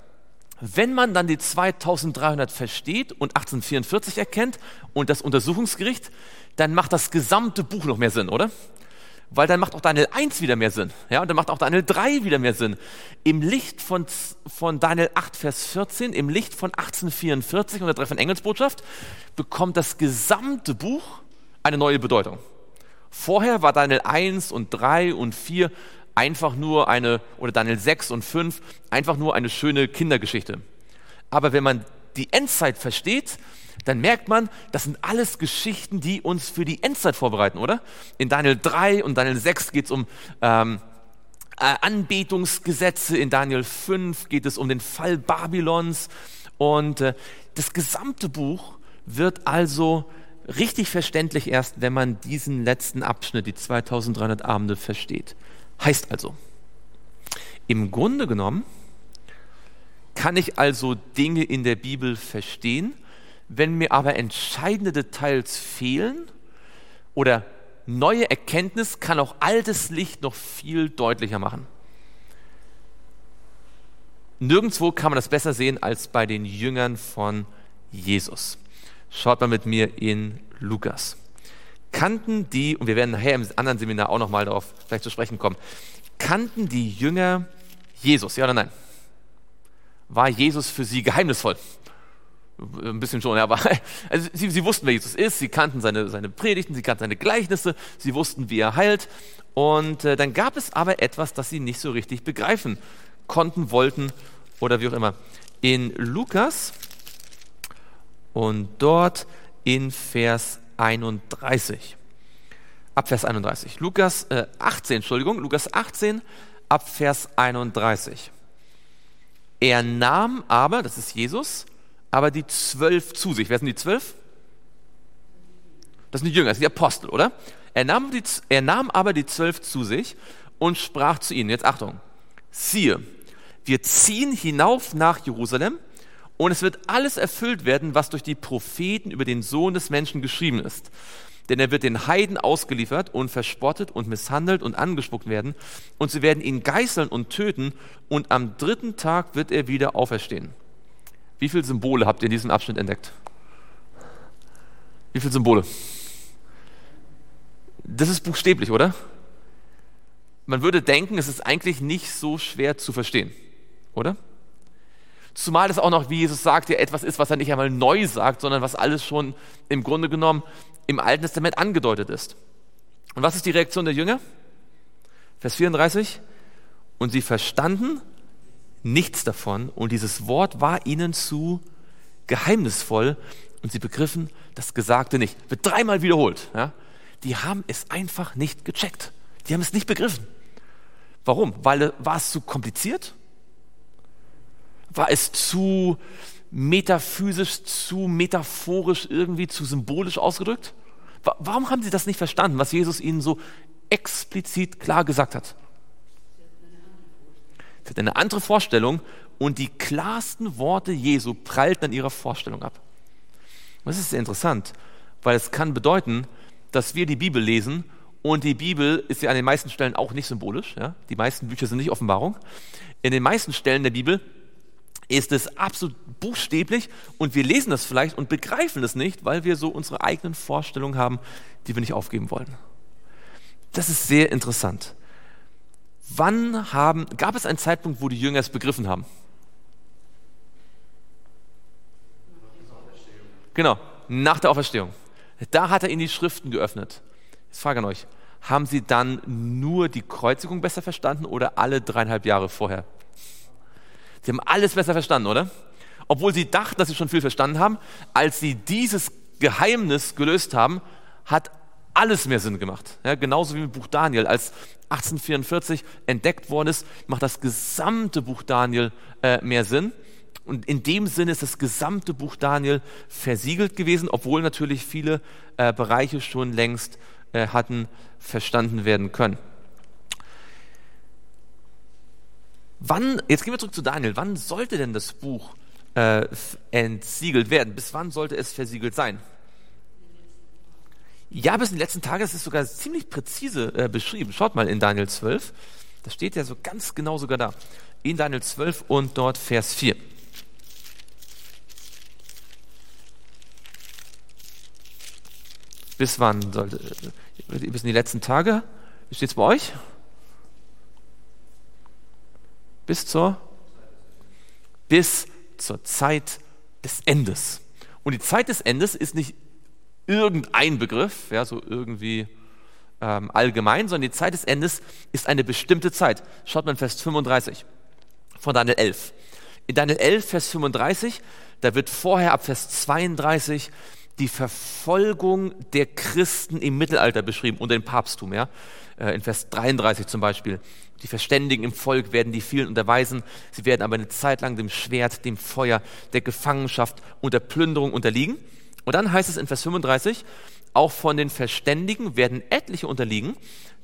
Speaker 1: wenn man dann die 2300 versteht und 1844 erkennt und das Untersuchungsgericht, dann macht das gesamte Buch noch mehr Sinn, oder? Weil dann macht auch Daniel 1 wieder mehr Sinn. Ja, und dann macht auch Daniel 3 wieder mehr Sinn. Im Licht von, von Daniel 8, Vers 14, im Licht von 1844 und der Treffen Engelsbotschaft, bekommt das gesamte Buch eine neue Bedeutung. Vorher war Daniel 1 und 3 und 4 einfach nur eine, oder Daniel 6 und 5, einfach nur eine schöne Kindergeschichte. Aber wenn man die Endzeit versteht, dann merkt man, das sind alles Geschichten, die uns für die Endzeit vorbereiten, oder? In Daniel 3 und Daniel 6 geht es um ähm, äh, Anbetungsgesetze, in Daniel 5 geht es um den Fall Babylons und äh, das gesamte Buch wird also richtig verständlich erst, wenn man diesen letzten Abschnitt, die 2300 Abende, versteht. Heißt also, Im Grunde genommen kann ich also Dinge in der Bibel verstehen, wenn mir aber entscheidende Details fehlen oder neue Erkenntnis kann auch altes Licht noch viel deutlicher machen. Nirgendwo kann man das besser sehen als bei den Jüngern von Jesus. Schaut mal mit mir in Lukas. Kannten die, und wir werden nachher im anderen Seminar auch nochmal darauf vielleicht zu sprechen kommen, kannten die Jünger Jesus, ja oder nein? War Jesus für sie geheimnisvoll? Ein bisschen schon, ja, aber also sie, sie wussten, wer Jesus ist, sie kannten seine, seine Predigten, sie kannten seine Gleichnisse, sie wussten, wie er heilt. Und äh, dann gab es aber etwas, das sie nicht so richtig begreifen konnten, wollten oder wie auch immer. In Lukas und dort in Vers 31. Ab Vers 31. Lukas äh, 18, Entschuldigung, Lukas 18 ab Vers 31. Er nahm aber, das ist Jesus, aber die zwölf zu sich. Wer sind die zwölf? Das sind die Jünger, das sind die Apostel, oder? Er nahm, die, er nahm aber die zwölf zu sich und sprach zu ihnen, jetzt Achtung, siehe, wir ziehen hinauf nach Jerusalem und es wird alles erfüllt werden, was durch die Propheten über den Sohn des Menschen geschrieben ist. Denn er wird den Heiden ausgeliefert und verspottet und misshandelt und angespuckt werden und sie werden ihn geißeln und töten und am dritten Tag wird er wieder auferstehen. Wie viele Symbole habt ihr in diesem Abschnitt entdeckt? Wie viele Symbole? Das ist buchstäblich, oder? Man würde denken, es ist eigentlich nicht so schwer zu verstehen, oder? Zumal es auch noch, wie Jesus sagt, ja etwas ist, was er nicht einmal neu sagt, sondern was alles schon im Grunde genommen im Alten Testament angedeutet ist. Und was ist die Reaktion der Jünger? Vers 34. Und sie verstanden nichts davon und dieses Wort war ihnen zu geheimnisvoll und sie begriffen das Gesagte nicht. Wird dreimal wiederholt. Ja? Die haben es einfach nicht gecheckt. Die haben es nicht begriffen. Warum? Weil war es zu kompliziert? War es zu metaphysisch, zu metaphorisch, irgendwie zu symbolisch ausgedrückt? Warum haben sie das nicht verstanden, was Jesus ihnen so explizit klar gesagt hat? Sie hat eine andere Vorstellung und die klarsten Worte Jesu prallten an ihrer Vorstellung ab. Das ist sehr interessant, weil es kann bedeuten, dass wir die Bibel lesen und die Bibel ist ja an den meisten Stellen auch nicht symbolisch. Ja? Die meisten Bücher sind nicht Offenbarung. In den meisten Stellen der Bibel ist es absolut buchstäblich und wir lesen das vielleicht und begreifen es nicht, weil wir so unsere eigenen Vorstellungen haben, die wir nicht aufgeben wollen. Das ist sehr interessant. Wann haben, gab es einen Zeitpunkt, wo die Jünger es begriffen haben? Genau, nach der Auferstehung. Da hat er ihnen die Schriften geöffnet. Jetzt frage an euch, haben sie dann nur die Kreuzigung besser verstanden oder alle dreieinhalb Jahre vorher? Sie haben alles besser verstanden, oder? Obwohl sie dachten, dass sie schon viel verstanden haben, als sie dieses Geheimnis gelöst haben, hat alles mehr Sinn gemacht. Ja, genauso wie im Buch Daniel. Als 1844 entdeckt worden ist, macht das gesamte Buch Daniel äh, mehr Sinn. Und in dem Sinne ist das gesamte Buch Daniel versiegelt gewesen, obwohl natürlich viele äh, Bereiche schon längst äh, hatten verstanden werden können. Wann, jetzt gehen wir zurück zu Daniel, wann sollte denn das Buch äh, entsiegelt werden? Bis wann sollte es versiegelt sein? Ja, bis in den letzten Tagen, das ist sogar ziemlich präzise äh, beschrieben. Schaut mal in Daniel 12. Das steht ja so ganz genau sogar da. In Daniel 12 und dort Vers 4. Bis wann sollte, äh, bis in die letzten Tage? Wie steht es bei euch? Bis zur, bis zur Zeit des Endes. Und die Zeit des Endes ist nicht irgendein Begriff, ja, so irgendwie ähm, allgemein, sondern die Zeit des Endes ist eine bestimmte Zeit. Schaut mal in Vers 35 von Daniel 11. In Daniel 11, Vers 35, da wird vorher ab Vers 32 die Verfolgung der Christen im Mittelalter beschrieben unter dem Papsttum. Ja? Äh, in Vers 33 zum Beispiel. Die Verständigen im Volk werden die vielen unterweisen, sie werden aber eine Zeit lang dem Schwert, dem Feuer, der Gefangenschaft und der Plünderung unterliegen. Und dann heißt es in Vers 35, auch von den Verständigen werden etliche unterliegen,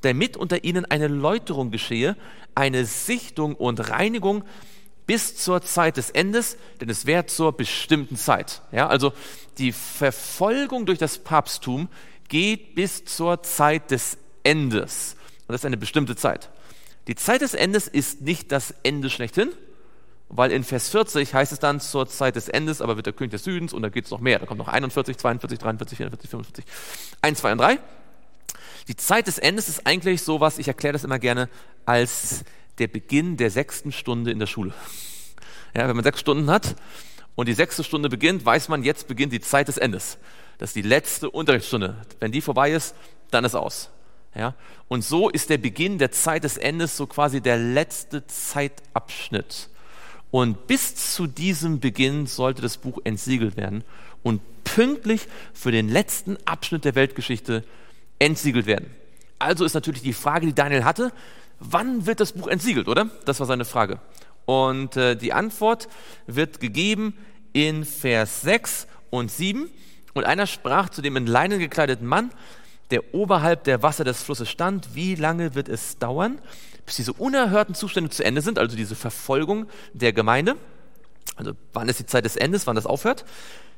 Speaker 1: damit unter ihnen eine Läuterung geschehe, eine Sichtung und Reinigung bis zur Zeit des Endes, denn es wäre zur bestimmten Zeit. Ja, also die Verfolgung durch das Papsttum geht bis zur Zeit des Endes. Und das ist eine bestimmte Zeit. Die Zeit des Endes ist nicht das Ende schlechthin, weil in Vers 40 heißt es dann zur Zeit des Endes, aber wird der König des Südens und da geht es noch mehr. Da kommt noch 41, 42, 43, 44, 45, 1, 2 und 3. Die Zeit des Endes ist eigentlich sowas, ich erkläre das immer gerne, als der Beginn der sechsten Stunde in der Schule. Ja, wenn man sechs Stunden hat und die sechste Stunde beginnt, weiß man, jetzt beginnt die Zeit des Endes. Das ist die letzte Unterrichtsstunde. Wenn die vorbei ist, dann ist aus. Ja? Und so ist der Beginn der Zeit des Endes so quasi der letzte Zeitabschnitt. Und bis zu diesem Beginn sollte das Buch entsiegelt werden und pünktlich für den letzten Abschnitt der Weltgeschichte entsiegelt werden. Also ist natürlich die Frage, die Daniel hatte, wann wird das Buch entsiegelt, oder? Das war seine Frage. Und äh, die Antwort wird gegeben in Vers 6 und 7. Und einer sprach zu dem in Leinen gekleideten Mann, der oberhalb der Wasser des Flusses stand, wie lange wird es dauern, bis diese unerhörten Zustände zu Ende sind, also diese Verfolgung der Gemeinde. Also wann ist die Zeit des Endes, wann das aufhört?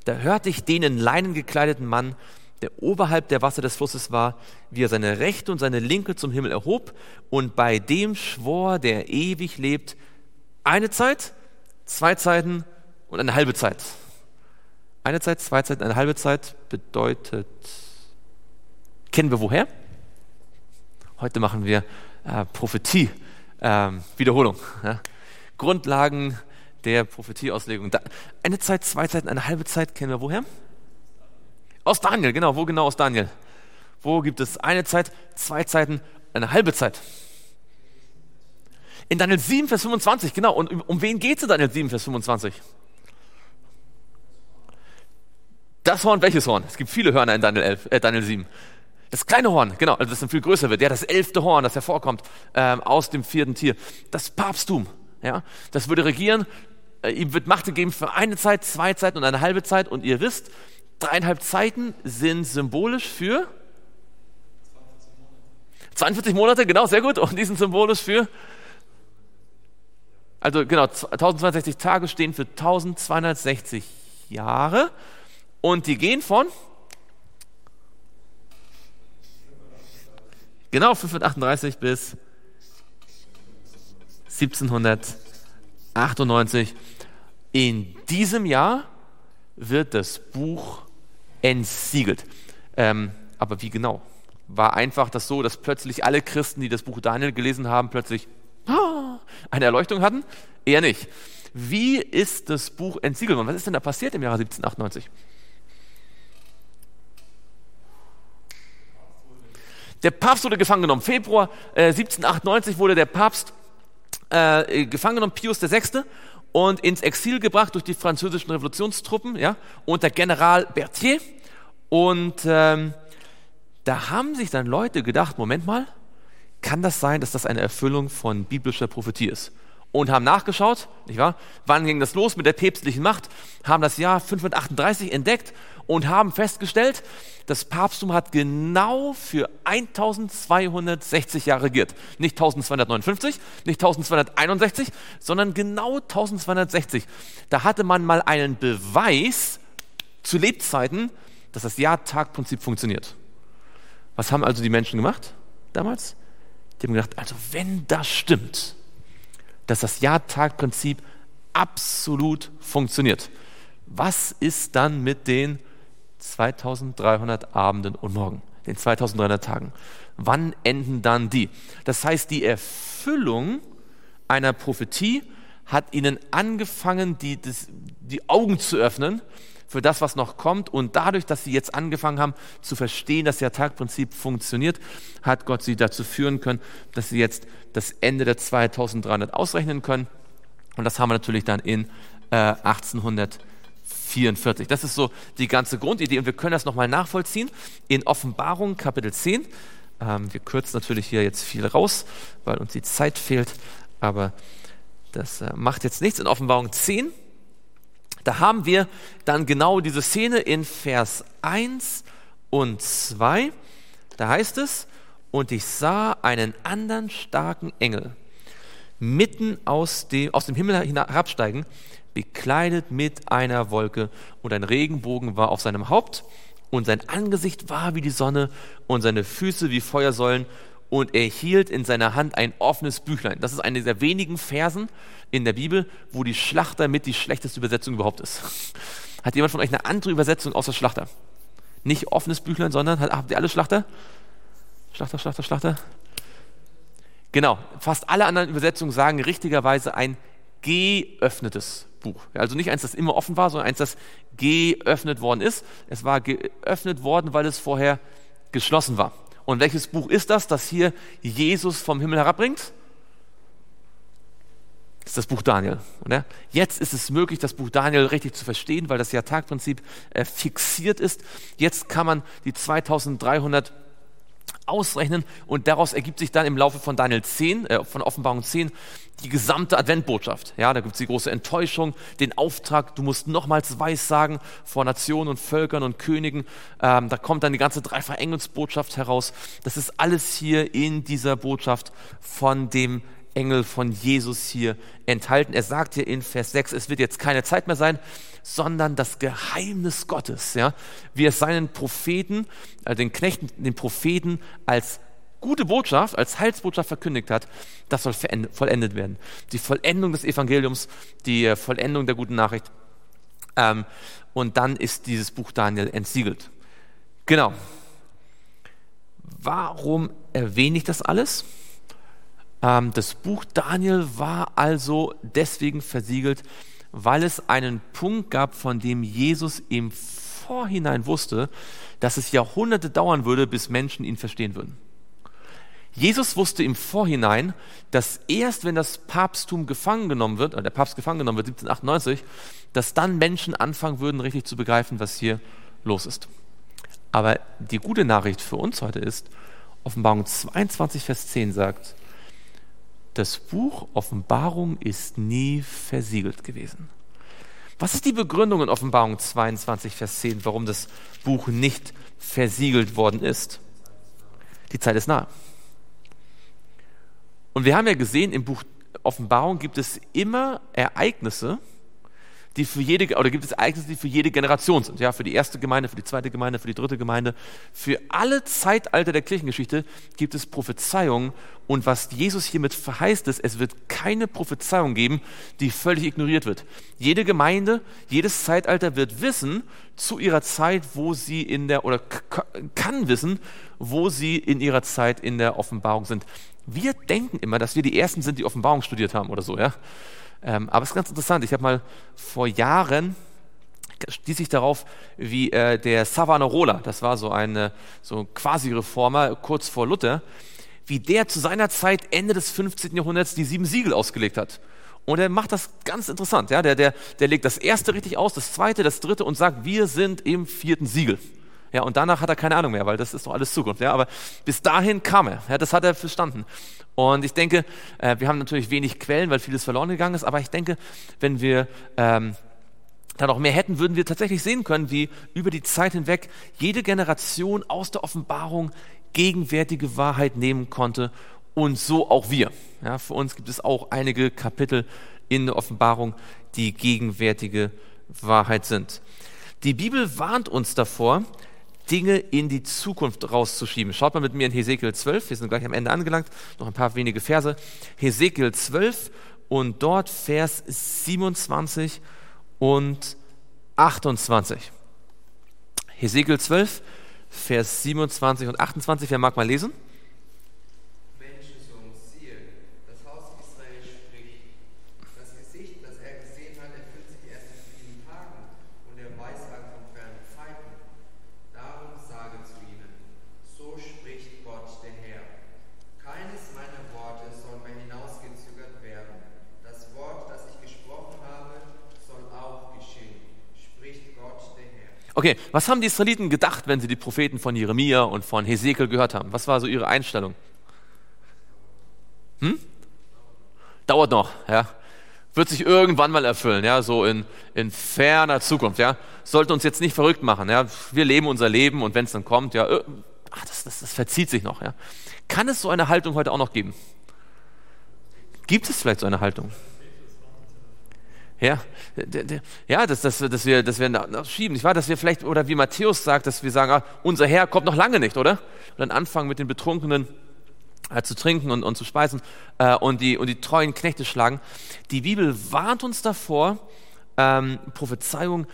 Speaker 1: Da hörte ich den in Leinen gekleideten Mann, der oberhalb der Wasser des Flusses war, wie er seine rechte und seine linke zum Himmel erhob und bei dem schwor, der ewig lebt, eine Zeit, zwei Zeiten und eine halbe Zeit. Eine Zeit, zwei Zeiten, eine halbe Zeit bedeutet Kennen wir woher? Heute machen wir äh, Prophetie, ähm, Wiederholung. Ja? Grundlagen der Prophetieauslegung. Da, eine Zeit, zwei Zeiten, eine halbe Zeit kennen wir woher? Aus Daniel, genau. Wo genau aus Daniel? Wo gibt es eine Zeit, zwei Zeiten, eine halbe Zeit? In Daniel 7, Vers 25, genau. Und um, um wen geht es in Daniel 7, Vers 25? Das Horn, welches Horn? Es gibt viele Hörner in Daniel, 11, äh, Daniel 7. Das kleine Horn, genau, also das dann viel größer wird. Ja, das elfte Horn, das hervorkommt ähm, aus dem vierten Tier. Das Papsttum, ja, das würde regieren. Äh, ihm wird Macht gegeben für eine Zeit, zwei Zeiten und eine halbe Zeit. Und ihr wisst, dreieinhalb Zeiten sind symbolisch für 42 Monate, genau, sehr gut. Und die sind symbolisch für, also genau, 1260 Tage stehen für 1260 Jahre. Und die gehen von Genau 538 bis 1798. In diesem Jahr wird das Buch entsiegelt. Ähm, aber wie genau? War einfach das so, dass plötzlich alle Christen, die das Buch Daniel gelesen haben, plötzlich ah, eine Erleuchtung hatten? Eher nicht. Wie ist das Buch entsiegelt? Und was ist denn da passiert im Jahre 1798? Der Papst wurde gefangen genommen. Februar äh, 1798 wurde der Papst äh, gefangen genommen, Pius VI., und ins Exil gebracht durch die französischen Revolutionstruppen ja, unter General Berthier. Und ähm, da haben sich dann Leute gedacht, Moment mal, kann das sein, dass das eine Erfüllung von biblischer Prophetie ist? Und haben nachgeschaut, nicht wahr? Wann ging das los mit der päpstlichen Macht? Haben das Jahr 538 entdeckt und haben festgestellt, das Papsttum hat genau für 1260 Jahre regiert. Nicht 1259, nicht 1261, sondern genau 1260. Da hatte man mal einen Beweis zu Lebzeiten, dass das Jahr-Tag-Prinzip funktioniert. Was haben also die Menschen gemacht damals? Die haben gedacht, also wenn das stimmt, dass das Jahr-Tag-Prinzip absolut funktioniert, was ist dann mit den 2300 Abenden und Morgen, den 2300 Tagen. Wann enden dann die? Das heißt, die Erfüllung einer Prophetie hat ihnen angefangen, die, das, die Augen zu öffnen für das, was noch kommt. Und dadurch, dass sie jetzt angefangen haben zu verstehen, dass der Tagprinzip funktioniert, hat Gott sie dazu führen können, dass sie jetzt das Ende der 2300 ausrechnen können. Und das haben wir natürlich dann in äh, 1800 44. Das ist so die ganze Grundidee und wir können das nochmal nachvollziehen in Offenbarung Kapitel 10. Ähm, wir kürzen natürlich hier jetzt viel raus, weil uns die Zeit fehlt, aber das äh, macht jetzt nichts. In Offenbarung 10, Da haben wir dann genau diese Szene in Vers 1 und 2. Da heißt es, und ich sah einen anderen starken Engel mitten aus dem, aus dem Himmel herabsteigen, bekleidet mit einer Wolke, und ein Regenbogen war auf seinem Haupt, und sein Angesicht war wie die Sonne, und seine Füße wie Feuersäulen, und er hielt in seiner Hand ein offenes Büchlein. Das ist eine der wenigen Versen in der Bibel, wo die Schlachter mit die schlechteste Übersetzung überhaupt ist. Hat jemand von euch eine andere Übersetzung außer Schlachter? Nicht offenes Büchlein, sondern habt ihr alle Schlachter? Schlachter, Schlachter, Schlachter? Genau, fast alle anderen Übersetzungen sagen richtigerweise ein geöffnetes Buch. Also nicht eins, das immer offen war, sondern eins, das geöffnet worden ist. Es war geöffnet worden, weil es vorher geschlossen war. Und welches Buch ist das, das hier Jesus vom Himmel herabbringt? Das ist das Buch Daniel. Jetzt ist es möglich, das Buch Daniel richtig zu verstehen, weil das ja Tagprinzip äh, fixiert ist. Jetzt kann man die 2300 ausrechnen und daraus ergibt sich dann im Laufe von Daniel 10, äh, von Offenbarung 10, die gesamte Adventbotschaft. Ja, da gibt es die große Enttäuschung, den Auftrag, du musst nochmals Weissagen vor Nationen und Völkern und Königen. Ähm, da kommt dann die ganze Dreiverengelsbotschaft heraus. Das ist alles hier in dieser Botschaft von dem Engel von Jesus hier enthalten. Er sagt hier in Vers 6, es wird jetzt keine Zeit mehr sein, sondern das Geheimnis Gottes, ja, wie es seinen Propheten, äh, den Knechten, den Propheten als gute Botschaft, als Heilsbotschaft verkündigt hat, das soll vollendet werden. Die Vollendung des Evangeliums, die äh, Vollendung der guten Nachricht. Ähm, und dann ist dieses Buch Daniel entsiegelt. Genau. Warum erwähne ich das alles? Ähm, das Buch Daniel war also deswegen versiegelt, weil es einen Punkt gab, von dem Jesus im Vorhinein wusste, dass es Jahrhunderte dauern würde, bis Menschen ihn verstehen würden. Jesus wusste im Vorhinein, dass erst wenn das Papsttum gefangen genommen wird, oder der Papst gefangen genommen wird, 1798, dass dann Menschen anfangen würden, richtig zu begreifen, was hier los ist. Aber die gute Nachricht für uns heute ist, Offenbarung 22, Vers 10 sagt, das Buch Offenbarung ist nie versiegelt gewesen. Was ist die Begründung in Offenbarung 22, Vers 10, warum das Buch nicht versiegelt worden ist? Die Zeit ist nahe. Und wir haben ja gesehen, im Buch Offenbarung gibt es immer Ereignisse, die für jede, oder gibt es Ereignisse, die für jede Generation sind. Ja, für die erste Gemeinde, für die zweite Gemeinde, für die dritte Gemeinde. Für alle Zeitalter der Kirchengeschichte gibt es Prophezeiungen. Und was Jesus hiermit verheißt ist, es wird keine Prophezeiung geben, die völlig ignoriert wird. Jede Gemeinde, jedes Zeitalter wird wissen, zu ihrer Zeit, wo sie in der, oder kann wissen, wo sie in ihrer Zeit in der Offenbarung sind. Wir denken immer, dass wir die Ersten sind, die Offenbarung studiert haben oder so, ja. Ähm, aber es ist ganz interessant. Ich habe mal vor Jahren stieß ich darauf, wie äh, der Savonarola, das war so ein so Quasi-Reformer kurz vor Luther, wie der zu seiner Zeit Ende des 15. Jahrhunderts die sieben Siegel ausgelegt hat. Und er macht das ganz interessant. Ja? Der, der, der legt das erste richtig aus, das zweite, das dritte und sagt, wir sind im vierten Siegel. Ja, und danach hat er keine Ahnung mehr, weil das ist doch alles Zukunft. Ja, aber bis dahin kam er. Ja, das hat er verstanden. Und ich denke, äh, wir haben natürlich wenig Quellen, weil vieles verloren gegangen ist, aber ich denke, wenn wir ähm, da noch mehr hätten, würden wir tatsächlich sehen können, wie über die Zeit hinweg jede Generation aus der Offenbarung gegenwärtige Wahrheit nehmen konnte und so auch wir. Ja, für uns gibt es auch einige Kapitel in der Offenbarung, die gegenwärtige Wahrheit sind. Die Bibel warnt uns davor, Dinge in die Zukunft rauszuschieben. Schaut mal mit mir in Hesekiel 12, wir sind gleich am Ende angelangt, noch ein paar wenige Verse. Hesekiel 12 und dort Vers 27 und 28. Hesekiel 12, Vers 27 und 28, wer mag mal lesen? Okay, was haben die Israeliten gedacht, wenn sie die Propheten von Jeremia und von Hesekiel gehört haben? Was war so ihre Einstellung? Hm? Dauert noch, ja. wird sich irgendwann mal erfüllen, ja, so in, in ferner Zukunft, ja. Sollte uns jetzt nicht verrückt machen, ja. Wir leben unser Leben und wenn es dann kommt, ja, ach, das, das, das verzieht sich noch, ja. Kann es so eine Haltung heute auch noch geben? Gibt es vielleicht so eine Haltung? Ja, ja, dass, dass, dass wir, dass wir schieben, nicht wahr? Dass wir vielleicht, oder wie Matthäus sagt, dass wir sagen, ah, unser Herr kommt noch lange nicht, oder? Und dann anfangen mit den Betrunkenen äh, zu trinken und, und zu speisen äh, und, die, und die treuen Knechte schlagen. Die Bibel warnt uns davor, ähm, Prophezeiung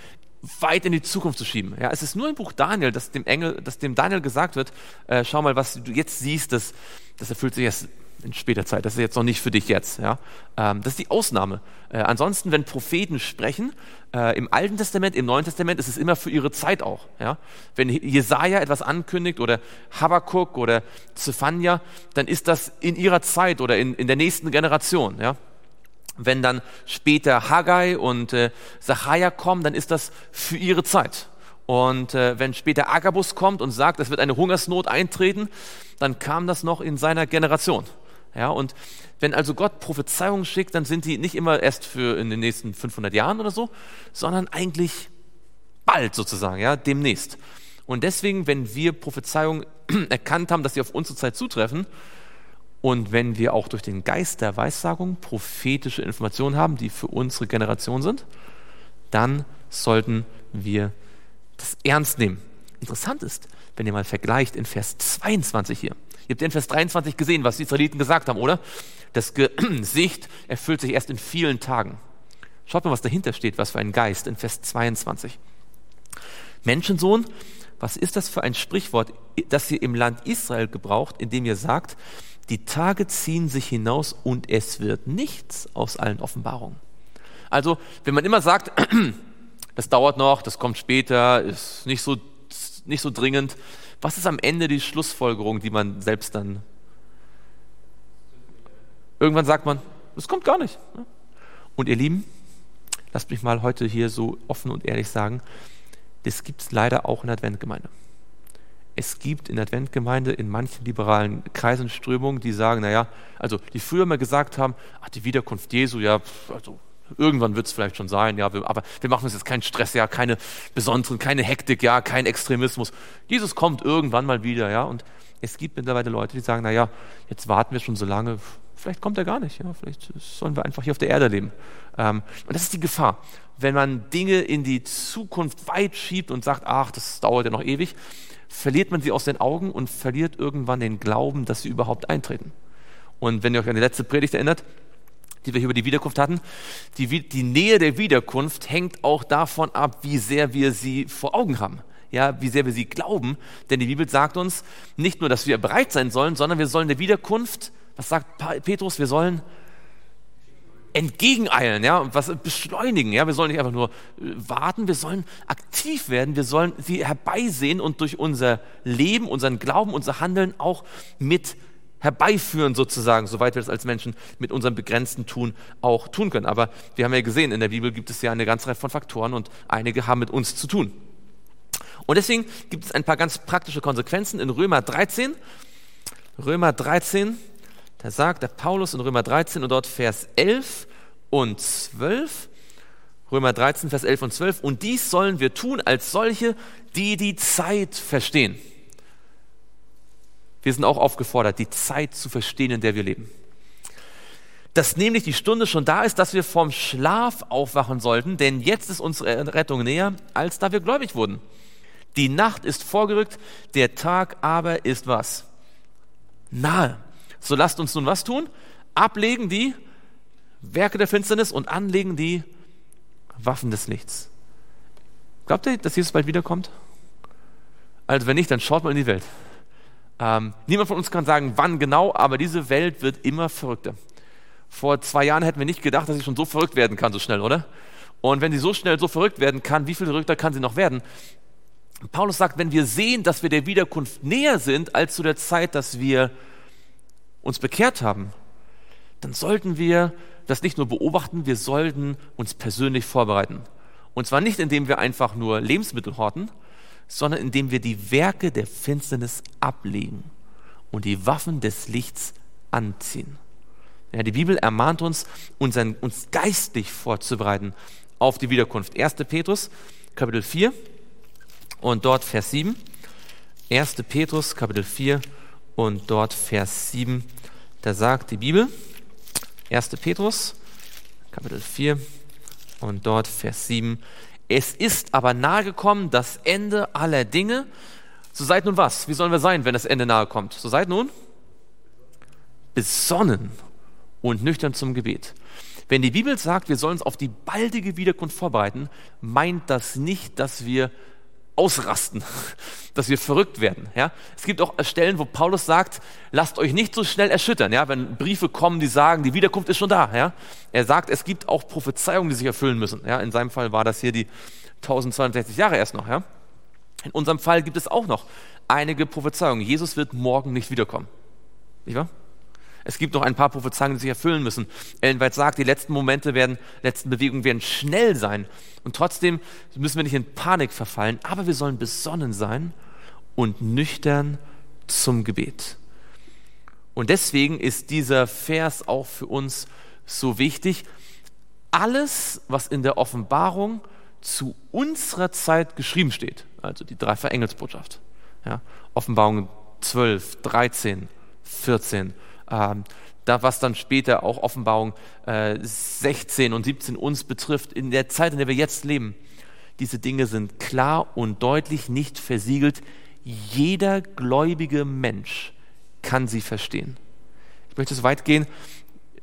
Speaker 1: weit in die Zukunft zu schieben. Ja, es ist nur im Buch Daniel, dass dem Engel, dass dem Daniel gesagt wird, äh, schau mal, was du jetzt siehst, das, das erfüllt sich erst in später Zeit. Das ist jetzt noch nicht für dich jetzt. Ja? Ähm, das ist die Ausnahme. Äh, ansonsten, wenn Propheten sprechen, äh, im Alten Testament, im Neuen Testament, ist es immer für ihre Zeit auch. Ja? Wenn Jesaja etwas ankündigt oder Habakkuk oder Zephania, dann ist das in ihrer Zeit oder in, in der nächsten Generation. Ja? Wenn dann später Haggai und äh, Zachariah kommen, dann ist das für ihre Zeit. Und äh, wenn später Agabus kommt und sagt, es wird eine Hungersnot eintreten, dann kam das noch in seiner Generation. Ja, und wenn also Gott Prophezeiungen schickt, dann sind die nicht immer erst für in den nächsten 500 Jahren oder so, sondern eigentlich bald sozusagen, ja, demnächst. Und deswegen, wenn wir Prophezeiungen erkannt haben, dass sie auf unsere Zeit zutreffen, und wenn wir auch durch den Geist der Weissagung prophetische Informationen haben, die für unsere Generation sind, dann sollten wir das ernst nehmen. Interessant ist, wenn ihr mal vergleicht in Vers 22 hier. Ihr habt in Vers 23 gesehen, was die Israeliten gesagt haben, oder? Das Gesicht erfüllt sich erst in vielen Tagen. Schaut mal, was dahinter steht, was für ein Geist in Vers 22. Menschensohn, was ist das für ein Sprichwort, das ihr im Land Israel gebraucht, indem ihr sagt, die Tage ziehen sich hinaus und es wird nichts aus allen Offenbarungen. Also, wenn man immer sagt, das dauert noch, das kommt später, ist nicht so, nicht so dringend, was ist am Ende die Schlussfolgerung, die man selbst dann. Irgendwann sagt man, es kommt gar nicht. Und ihr Lieben, lasst mich mal heute hier so offen und ehrlich sagen, das gibt es leider auch in der Adventgemeinde. Es gibt in der Adventgemeinde in manchen liberalen Kreisen Strömungen, die sagen, naja, also die früher mal gesagt haben, ach, die Wiederkunft Jesu, ja, also Irgendwann wird es vielleicht schon sein, ja, wir, aber wir machen uns jetzt keinen Stress, ja, keine besonderen, keine Hektik, ja, kein Extremismus. Jesus kommt irgendwann mal wieder, ja, und es gibt mittlerweile Leute, die sagen, naja, jetzt warten wir schon so lange, vielleicht kommt er gar nicht, ja, vielleicht sollen wir einfach hier auf der Erde leben. Ähm, und das ist die Gefahr. Wenn man Dinge in die Zukunft weit schiebt und sagt, ach, das dauert ja noch ewig, verliert man sie aus den Augen und verliert irgendwann den Glauben, dass sie überhaupt eintreten. Und wenn ihr euch an die letzte Predigt erinnert, die wir hier über die Wiederkunft hatten. Die, die Nähe der Wiederkunft hängt auch davon ab, wie sehr wir sie vor Augen haben. Ja, wie sehr wir sie glauben. Denn die Bibel sagt uns nicht nur, dass wir bereit sein sollen, sondern wir sollen der Wiederkunft, was sagt Petrus, wir sollen entgegeneilen, ja, und was beschleunigen, ja, wir sollen nicht einfach nur äh, warten, wir sollen aktiv werden, wir sollen sie herbeisehen und durch unser Leben, unseren Glauben, unser Handeln auch mit herbeiführen sozusagen, soweit wir das als Menschen mit unserem begrenzten Tun auch tun können. Aber wir haben ja gesehen, in der Bibel gibt es ja eine ganze Reihe von Faktoren und einige haben mit uns zu tun. Und deswegen gibt es ein paar ganz praktische Konsequenzen in Römer 13. Römer 13, da sagt der Paulus in Römer 13 und dort Vers 11 und 12. Römer 13, Vers 11 und 12. Und dies sollen wir tun als solche, die die Zeit verstehen. Wir sind auch aufgefordert, die Zeit zu verstehen, in der wir leben. Dass nämlich die Stunde schon da ist, dass wir vom Schlaf aufwachen sollten, denn jetzt ist unsere Rettung näher, als da wir gläubig wurden. Die Nacht ist vorgerückt, der Tag aber ist was? Nahe. So lasst uns nun was tun? Ablegen die Werke der Finsternis und anlegen die Waffen des Lichts. Glaubt ihr, dass Jesus bald wiederkommt? Also wenn nicht, dann schaut mal in die Welt. Ähm, niemand von uns kann sagen, wann genau, aber diese Welt wird immer verrückter. Vor zwei Jahren hätten wir nicht gedacht, dass sie schon so verrückt werden kann, so schnell, oder? Und wenn sie so schnell so verrückt werden kann, wie viel verrückter kann sie noch werden? Paulus sagt, wenn wir sehen, dass wir der Wiederkunft näher sind als zu der Zeit, dass wir uns bekehrt haben, dann sollten wir das nicht nur beobachten, wir sollten uns persönlich vorbereiten. Und zwar nicht, indem wir einfach nur Lebensmittel horten, sondern indem wir die Werke der Finsternis ablegen und die Waffen des Lichts anziehen. Ja, die Bibel ermahnt uns, unseren, uns geistlich vorzubereiten auf die Wiederkunft. 1. Petrus, Kapitel 4 und dort Vers 7. 1. Petrus, Kapitel 4 und dort Vers 7. Da sagt die Bibel, 1. Petrus, Kapitel 4 und dort Vers 7. Es ist aber nahe gekommen das Ende aller Dinge. So seid nun was? Wie sollen wir sein, wenn das Ende nahe kommt? So seid nun besonnen und nüchtern zum Gebet. Wenn die Bibel sagt, wir sollen uns auf die baldige Wiederkunft vorbereiten, meint das nicht, dass wir ausrasten, dass wir verrückt werden. Ja? Es gibt auch Stellen, wo Paulus sagt, lasst euch nicht so schnell erschüttern, ja? wenn Briefe kommen, die sagen, die Wiederkunft ist schon da. Ja? Er sagt, es gibt auch Prophezeiungen, die sich erfüllen müssen. Ja? In seinem Fall war das hier die 1260 Jahre erst noch. Ja? In unserem Fall gibt es auch noch einige Prophezeiungen. Jesus wird morgen nicht wiederkommen. Nicht wahr? Es gibt noch ein paar Prophezeiungen, die sich erfüllen müssen. Ellen sagt, die letzten Momente werden, letzten Bewegungen werden schnell sein. Und trotzdem müssen wir nicht in Panik verfallen, aber wir sollen besonnen sein und nüchtern zum Gebet. Und deswegen ist dieser Vers auch für uns so wichtig. Alles, was in der Offenbarung zu unserer Zeit geschrieben steht, also die dreifache Engelsbotschaft, ja, Offenbarung 12, 13, 14, ähm, da was dann später auch Offenbarung äh, 16 und 17 uns betrifft, in der Zeit, in der wir jetzt leben, diese Dinge sind klar und deutlich nicht versiegelt. Jeder gläubige Mensch kann sie verstehen. Ich möchte so weit gehen,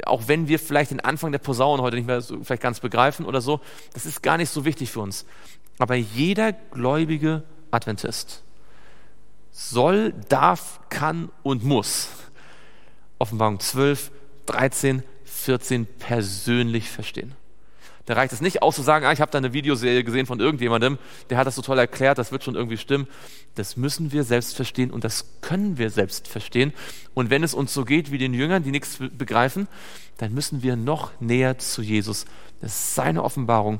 Speaker 1: auch wenn wir vielleicht den Anfang der Posaune heute nicht mehr so, vielleicht ganz begreifen oder so, das ist gar nicht so wichtig für uns. Aber jeder gläubige Adventist soll, darf, kann und muss Offenbarung 12, 13, 14 persönlich verstehen. Da reicht es nicht aus zu sagen, ah, ich habe da eine Videoserie gesehen von irgendjemandem, der hat das so toll erklärt, das wird schon irgendwie stimmen. Das müssen wir selbst verstehen und das können wir selbst verstehen. Und wenn es uns so geht wie den Jüngern, die nichts begreifen, dann müssen wir noch näher zu Jesus. Das ist seine Offenbarung.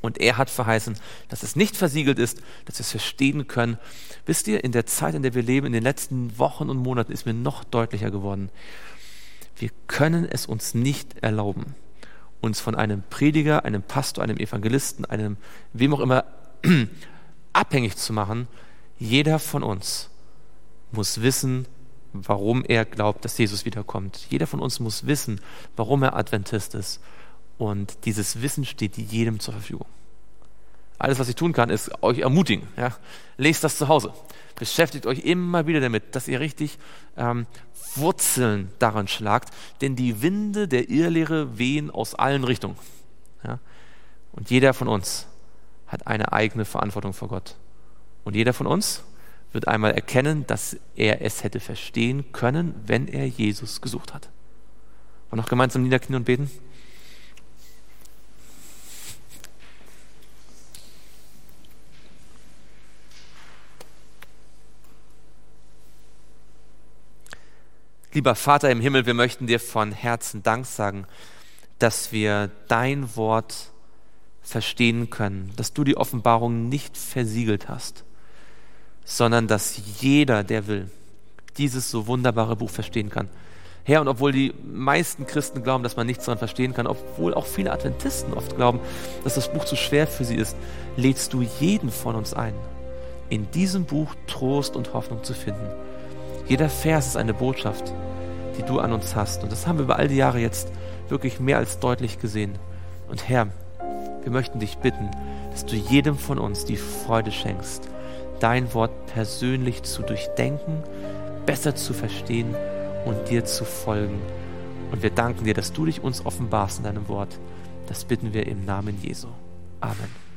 Speaker 1: Und er hat verheißen, dass es nicht versiegelt ist, dass wir es verstehen können. Wisst ihr, in der Zeit, in der wir leben, in den letzten Wochen und Monaten ist mir noch deutlicher geworden, wir können es uns nicht erlauben, uns von einem Prediger, einem Pastor, einem Evangelisten, einem wem auch immer abhängig zu machen. Jeder von uns muss wissen, warum er glaubt, dass Jesus wiederkommt. Jeder von uns muss wissen, warum er Adventist ist. Und dieses Wissen steht jedem zur Verfügung. Alles, was ich tun kann, ist euch ermutigen. Ja? Lest das zu Hause. Beschäftigt euch immer wieder damit, dass ihr richtig ähm, Wurzeln daran schlagt, denn die Winde der Irrlehre wehen aus allen Richtungen. Ja? Und jeder von uns hat eine eigene Verantwortung vor Gott. Und jeder von uns wird einmal erkennen, dass er es hätte verstehen können, wenn er Jesus gesucht hat. Und noch gemeinsam niederknien und beten? Lieber Vater im Himmel, wir möchten dir von Herzen Dank sagen, dass wir dein Wort verstehen können, dass du die Offenbarung nicht versiegelt hast, sondern dass jeder, der will, dieses so wunderbare Buch verstehen kann. Herr, und obwohl die meisten Christen glauben, dass man nichts daran verstehen kann, obwohl auch viele Adventisten oft glauben, dass das Buch zu schwer für sie ist, lädst du jeden von uns ein, in diesem Buch Trost und Hoffnung zu finden. Jeder Vers ist eine Botschaft, die du an uns hast. Und das haben wir über all die Jahre jetzt wirklich mehr als deutlich gesehen. Und Herr, wir möchten dich bitten, dass du jedem von uns die Freude schenkst, dein Wort persönlich zu durchdenken, besser zu verstehen und dir zu folgen. Und wir danken dir, dass du dich uns offenbarst in deinem Wort. Das bitten wir im Namen Jesu. Amen.